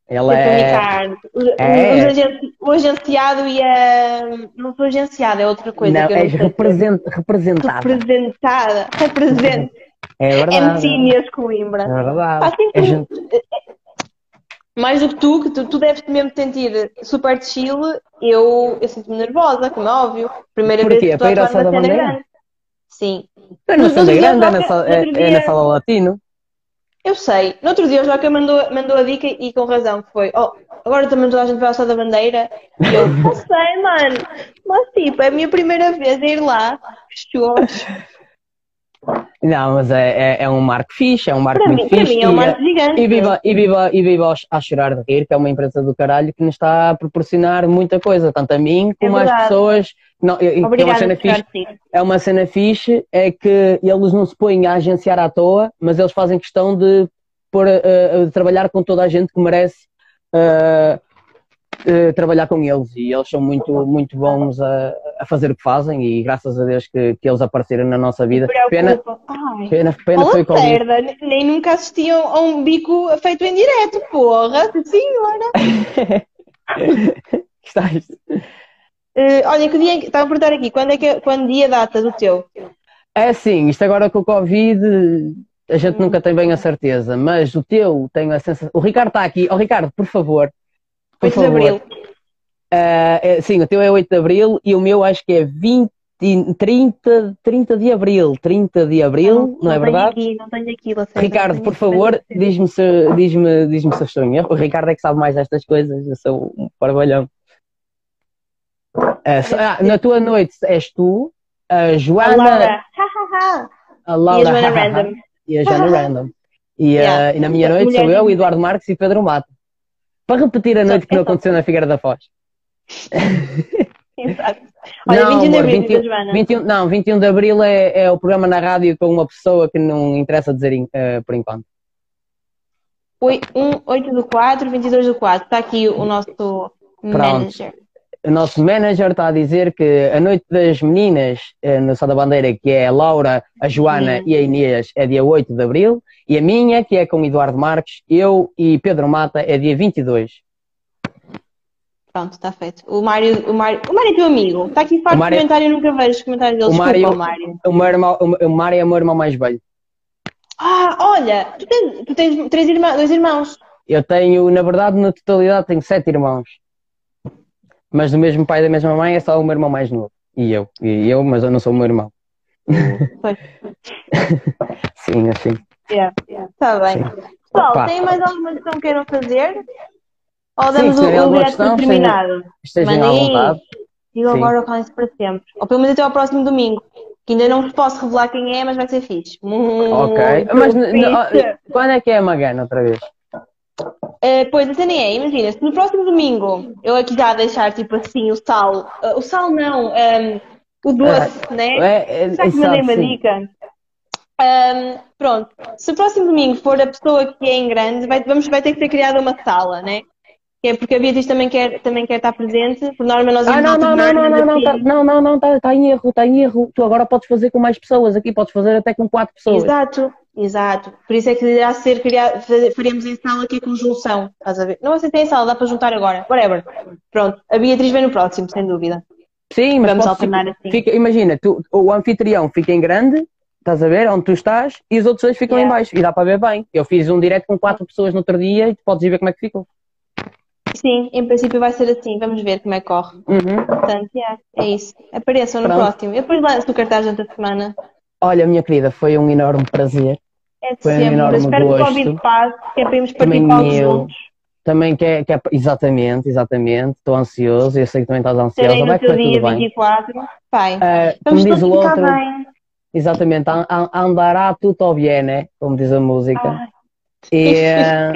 S1: ele
S2: o
S1: é,
S2: Ricardo. O,
S1: É.
S2: agen- o agenciado e a. Não sou agenciado, é outra coisa
S1: não,
S2: que eu
S1: és represent, representada,
S2: Representada. Represente.
S1: é verdade,
S2: Inês
S1: é
S2: Coimbra.
S1: verdade, É gente-
S2: Mais do que tu, que tu, tu deves mesmo sentir super chill, eu, eu sinto-me nervosa, como é óbvio. Primeira
S1: Porquê?
S2: vez que estou a atuar numa cena
S1: Bandeira?
S2: grande. Sim.
S1: é na
S2: dia
S1: Grande, é na, sala- é, é na Sala Latino,
S2: Eu sei. No outro dia o Joca mandou, mandou a dica e com razão, que foi, oh, agora também toda a gente vai ao da Bandeira. E eu, não sei, mano. Mas tipo, é a minha primeira vez a ir lá. Shows.
S1: Não, mas é, é, é um marco fixe, é um marco
S2: Para
S1: muito
S2: mim, para
S1: fixe.
S2: mim é um marco gigante.
S1: e viva, e viva, e viva a chorar de rir, que é uma empresa do caralho que nos está a proporcionar muita coisa, tanto a mim como às
S2: É verdade.
S1: pessoas. Não, que é uma
S2: Obrigada
S1: cena
S2: por
S1: fixe, é uma cena fixe, é que eles não se põem a agenciar à toa, mas eles fazem questão de, pôr, eh, eh, de trabalhar com toda a gente que merece eh, eh, trabalhar com eles e eles são muito, muito bons a, a fazer o que fazem e graças a Deus que, que eles apareceram na nossa vida. Pena, pena, pena foi
S2: merda, nem nunca assistiam a um bico feito em direto, porra, senhora.
S1: Estás?
S2: Eh, olha, que dia, é estava a perguntar aqui, quando é que, quando dia a data do teu?
S1: É assim, isto agora com o Covid, a gente nunca tem bem a certeza, mas o teu, tenho a sensação. O Ricardo está aqui. Ó Ricardo, por favor. Por
S2: 8 de
S1: favor.
S2: Abril.
S1: Ah, é, sim, o teu é 8 de Abril e o meu acho que é 20, 30, 30 de Abril. 30 de Abril, não, é
S2: tenho
S1: verdade?
S2: Aqui, não tenho aqui, Lacerda,
S1: Ricardo,
S2: não
S1: por
S2: tenho
S1: favor, diz-me se, diz-me, diz-me se estou em erro. O Ricardo é que sabe mais destas coisas, eu sou um parvalhão. So- ah, na tua noite és tu, a
S2: A
S1: Joana,
S2: Laura, ha, ha.
S1: a
S2: E a
S1: Laura
S2: Joana Random.
S1: e a Joana Random. E, ah,
S2: Yeah.
S1: e na minha noite sou eu,
S2: de-
S1: Eduardo Marques e Pedro Mato. Para repetir a noite que não aconteceu na Figueira da Foz.
S2: Exato. Olha,
S1: Não,
S2: 21 de Abril,
S1: 21
S2: da Joana.
S1: 21, não, 21 de Abril é, é o programa na rádio com uma pessoa que não interessa dizer eh, por enquanto.
S2: Oi, 1, 8 do 4, 22 do 4. Está aqui o nosso manager.
S1: O nosso manager está a dizer que a noite das meninas eh, no Sá da Bandeira, que é a Laura, a Joana
S2: Sim.
S1: e a Inês, é dia 8 de Abril, e a minha, que é com Eduardo Marques, eu e Pedro Mata, é dia 22.
S2: Pronto, está feito. O Mário, o Mário, o Mário é teu amigo. Está aqui
S1: O Mário-
S2: de comentário, eu nunca vejo os comentários dele.
S1: O
S2: Desculpa,
S1: Mário-
S2: Mário.
S1: O meu irmão, o o Mário é o meu irmão mais velho.
S2: Ah, olha, tu tens, tu tens três irmãos, dois irmãos.
S1: Eu tenho, na verdade, na totalidade, tenho sete irmãos. Mas do mesmo pai e da mesma mãe é só o meu irmão mais novo. E eu. E eu, mas eu não sou o meu irmão.
S2: Pois.
S1: Sim, assim.
S2: Está bem. Pessoal,
S1: Opa.
S2: tem mais alguma questão que queiram fazer? Ou
S1: Sim,
S2: damos
S1: tiverem
S2: o
S1: alguma
S2: direto
S1: questão,
S2: terminado?
S1: Estejam à vontade.
S2: Digam
S1: Sim.
S2: agora o calem-se para sempre. Ou pelo menos até ao próximo domingo. Que ainda não vos posso revelar quem é, mas vai ser fixe.
S1: Ok.
S2: Muito
S1: Mas quando é que é a Magana outra vez?
S2: Eh, pois, a cena é, imagina, se no próximo domingo eu aqui já deixar tipo assim o sal, eh, o sal não, ehm, o doce, né?
S1: É, é,
S2: Já que mandei uma dica. Ahm, pronto, se o próximo domingo for a pessoa que é em grande, vai, vamos, vai ter que ser criada uma sala, né? Que é porque a Beatriz também quer, também quer estar presente, por norma nós
S1: Ah,
S2: íamos
S1: não, não, não, não, não, não,
S2: assim.
S1: tá, não, não, não, tá, tá em erro, tá em erro. Tu agora podes fazer com mais pessoas aqui, podes fazer até com quatro pessoas.
S2: Exato, exato. Por isso é que irá ser criado, faremos em sala aqui a conjunção, estás a ver? Não tem em sala, dá para juntar agora, whatever. Pronto, a Beatriz vem no próximo, sem dúvida.
S1: Sim, mas
S2: Vamos alternar assim.
S1: fica- imagina, tu, o anfitrião fica em grande, estás a ver, onde tu estás, e os outros dois ficam
S2: Yeah.
S1: em baixo, e dá para ver bem. Eu fiz um direto com quatro pessoas no outro dia e tu podes ir ver como é que ficou.
S2: Sim, em princípio vai ser assim, vamos ver como é que corre.
S1: Uhum.
S2: Portanto, yeah, é isso. Apareçam no
S1: Pronto.
S2: próximo. Eu depois lanço o cartaz durante a semana.
S1: Olha, minha querida, foi um enorme prazer.
S2: É de
S1: Foi um
S2: sempre.
S1: enorme
S2: Espero que o
S1: gosto.
S2: Covid passe, que é para irmos
S1: eu.
S2: juntos.
S1: também que é, que é- exatamente, exatamente, estou ansioso, eu sei que também estás ansiosa,
S2: Terei
S1: vai correr
S2: dia
S1: tudo bem.
S2: 24. Pai,
S1: Ah, como diz o
S2: ficar
S1: outro,
S2: bem.
S1: exatamente, an- an- andará tutto bene, como diz a música.
S2: Ai,
S1: E, eh,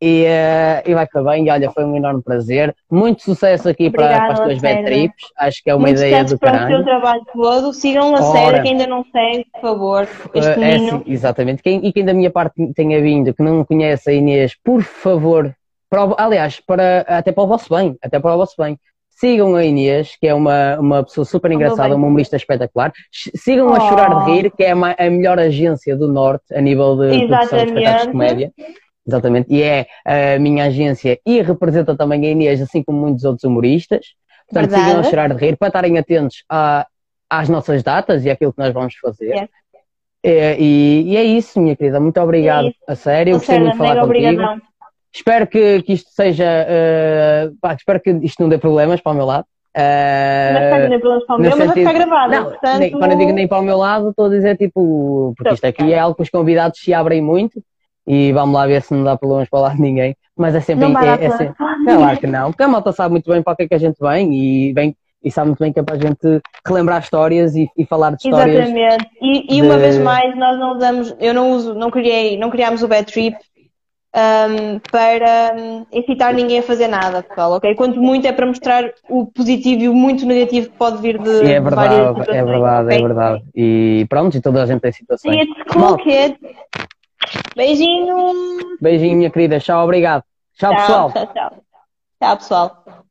S1: e, eh, e vai correr bem. E olha, foi um enorme prazer. Muito sucesso aqui para,
S2: Obrigada,
S1: para as tuas bad trips. Acho que é uma
S2: muito
S1: ideia do
S2: para o teu trabalho todo. Sigam a série, que ainda não segue, por favor. Este
S1: Eh, é assim, exatamente. Quem, e quem da minha parte tenha vindo, que não conhece a Inês, por favor, para aliás, para, até para o vosso bem, até para o vosso bem. Sigam a Inês, que é uma, uma pessoa super engraçada, uma humorista espetacular. Sigam a
S2: Oh.
S1: Chorar de Rir, que é a, a melhor agência do Norte a nível de produção de espetáculos de
S2: Exatamente.
S1: comédia. Exatamente. E é a minha agência e representa também a Inês, assim como muitos outros humoristas. Portanto,
S2: Verdade.
S1: sigam a Chorar de Rir para estarem atentos a- às nossas datas e àquilo que nós vamos fazer.
S2: Yes.
S1: É, e, e é isso, minha querida. Muito obrigado.
S2: É.
S1: A sério, eu gostei muito de falar contigo.
S2: obrigadão.
S1: Espero que, que isto seja. eh, pá, espero que isto não dê problemas para o meu lado. Eh,
S2: Mas está problemas para o meu, mas vai
S1: sentido-
S2: ficar gravado.
S1: não,
S2: portanto,
S1: nem, quando eu digo nem para o meu lado, estou a dizer tipo. Porque isto aqui é algo que os convidados se abrem muito e vamos lá ver se não dá problemas para lado de ninguém. Mas é sempre.
S2: não
S1: é, é sempre claro que não, porque a malta sabe muito bem para o que é que a gente vem e, vem, e sabe muito bem que é para a gente relembrar histórias e, e falar de histórias.
S2: Exatamente. E, e uma
S1: de-
S2: vez mais, nós não usamos, eu não uso, não criei, não criámos o Bad Trip ahm, para incitar ninguém a fazer nada, pessoal, ok? Quanto muito é para mostrar o positivo e o muito negativo que pode vir de,
S1: E é verdade, é verdade,
S2: ok?
S1: é verdade. E pronto, e toda a gente tem situações.
S2: See it's cool,
S1: Malta.
S2: kid. Beijinhos.
S1: Beijinho, minha querida. Tchau, obrigado. Tchau, pessoal.
S2: Tchau, tchau. Tchau, pessoal.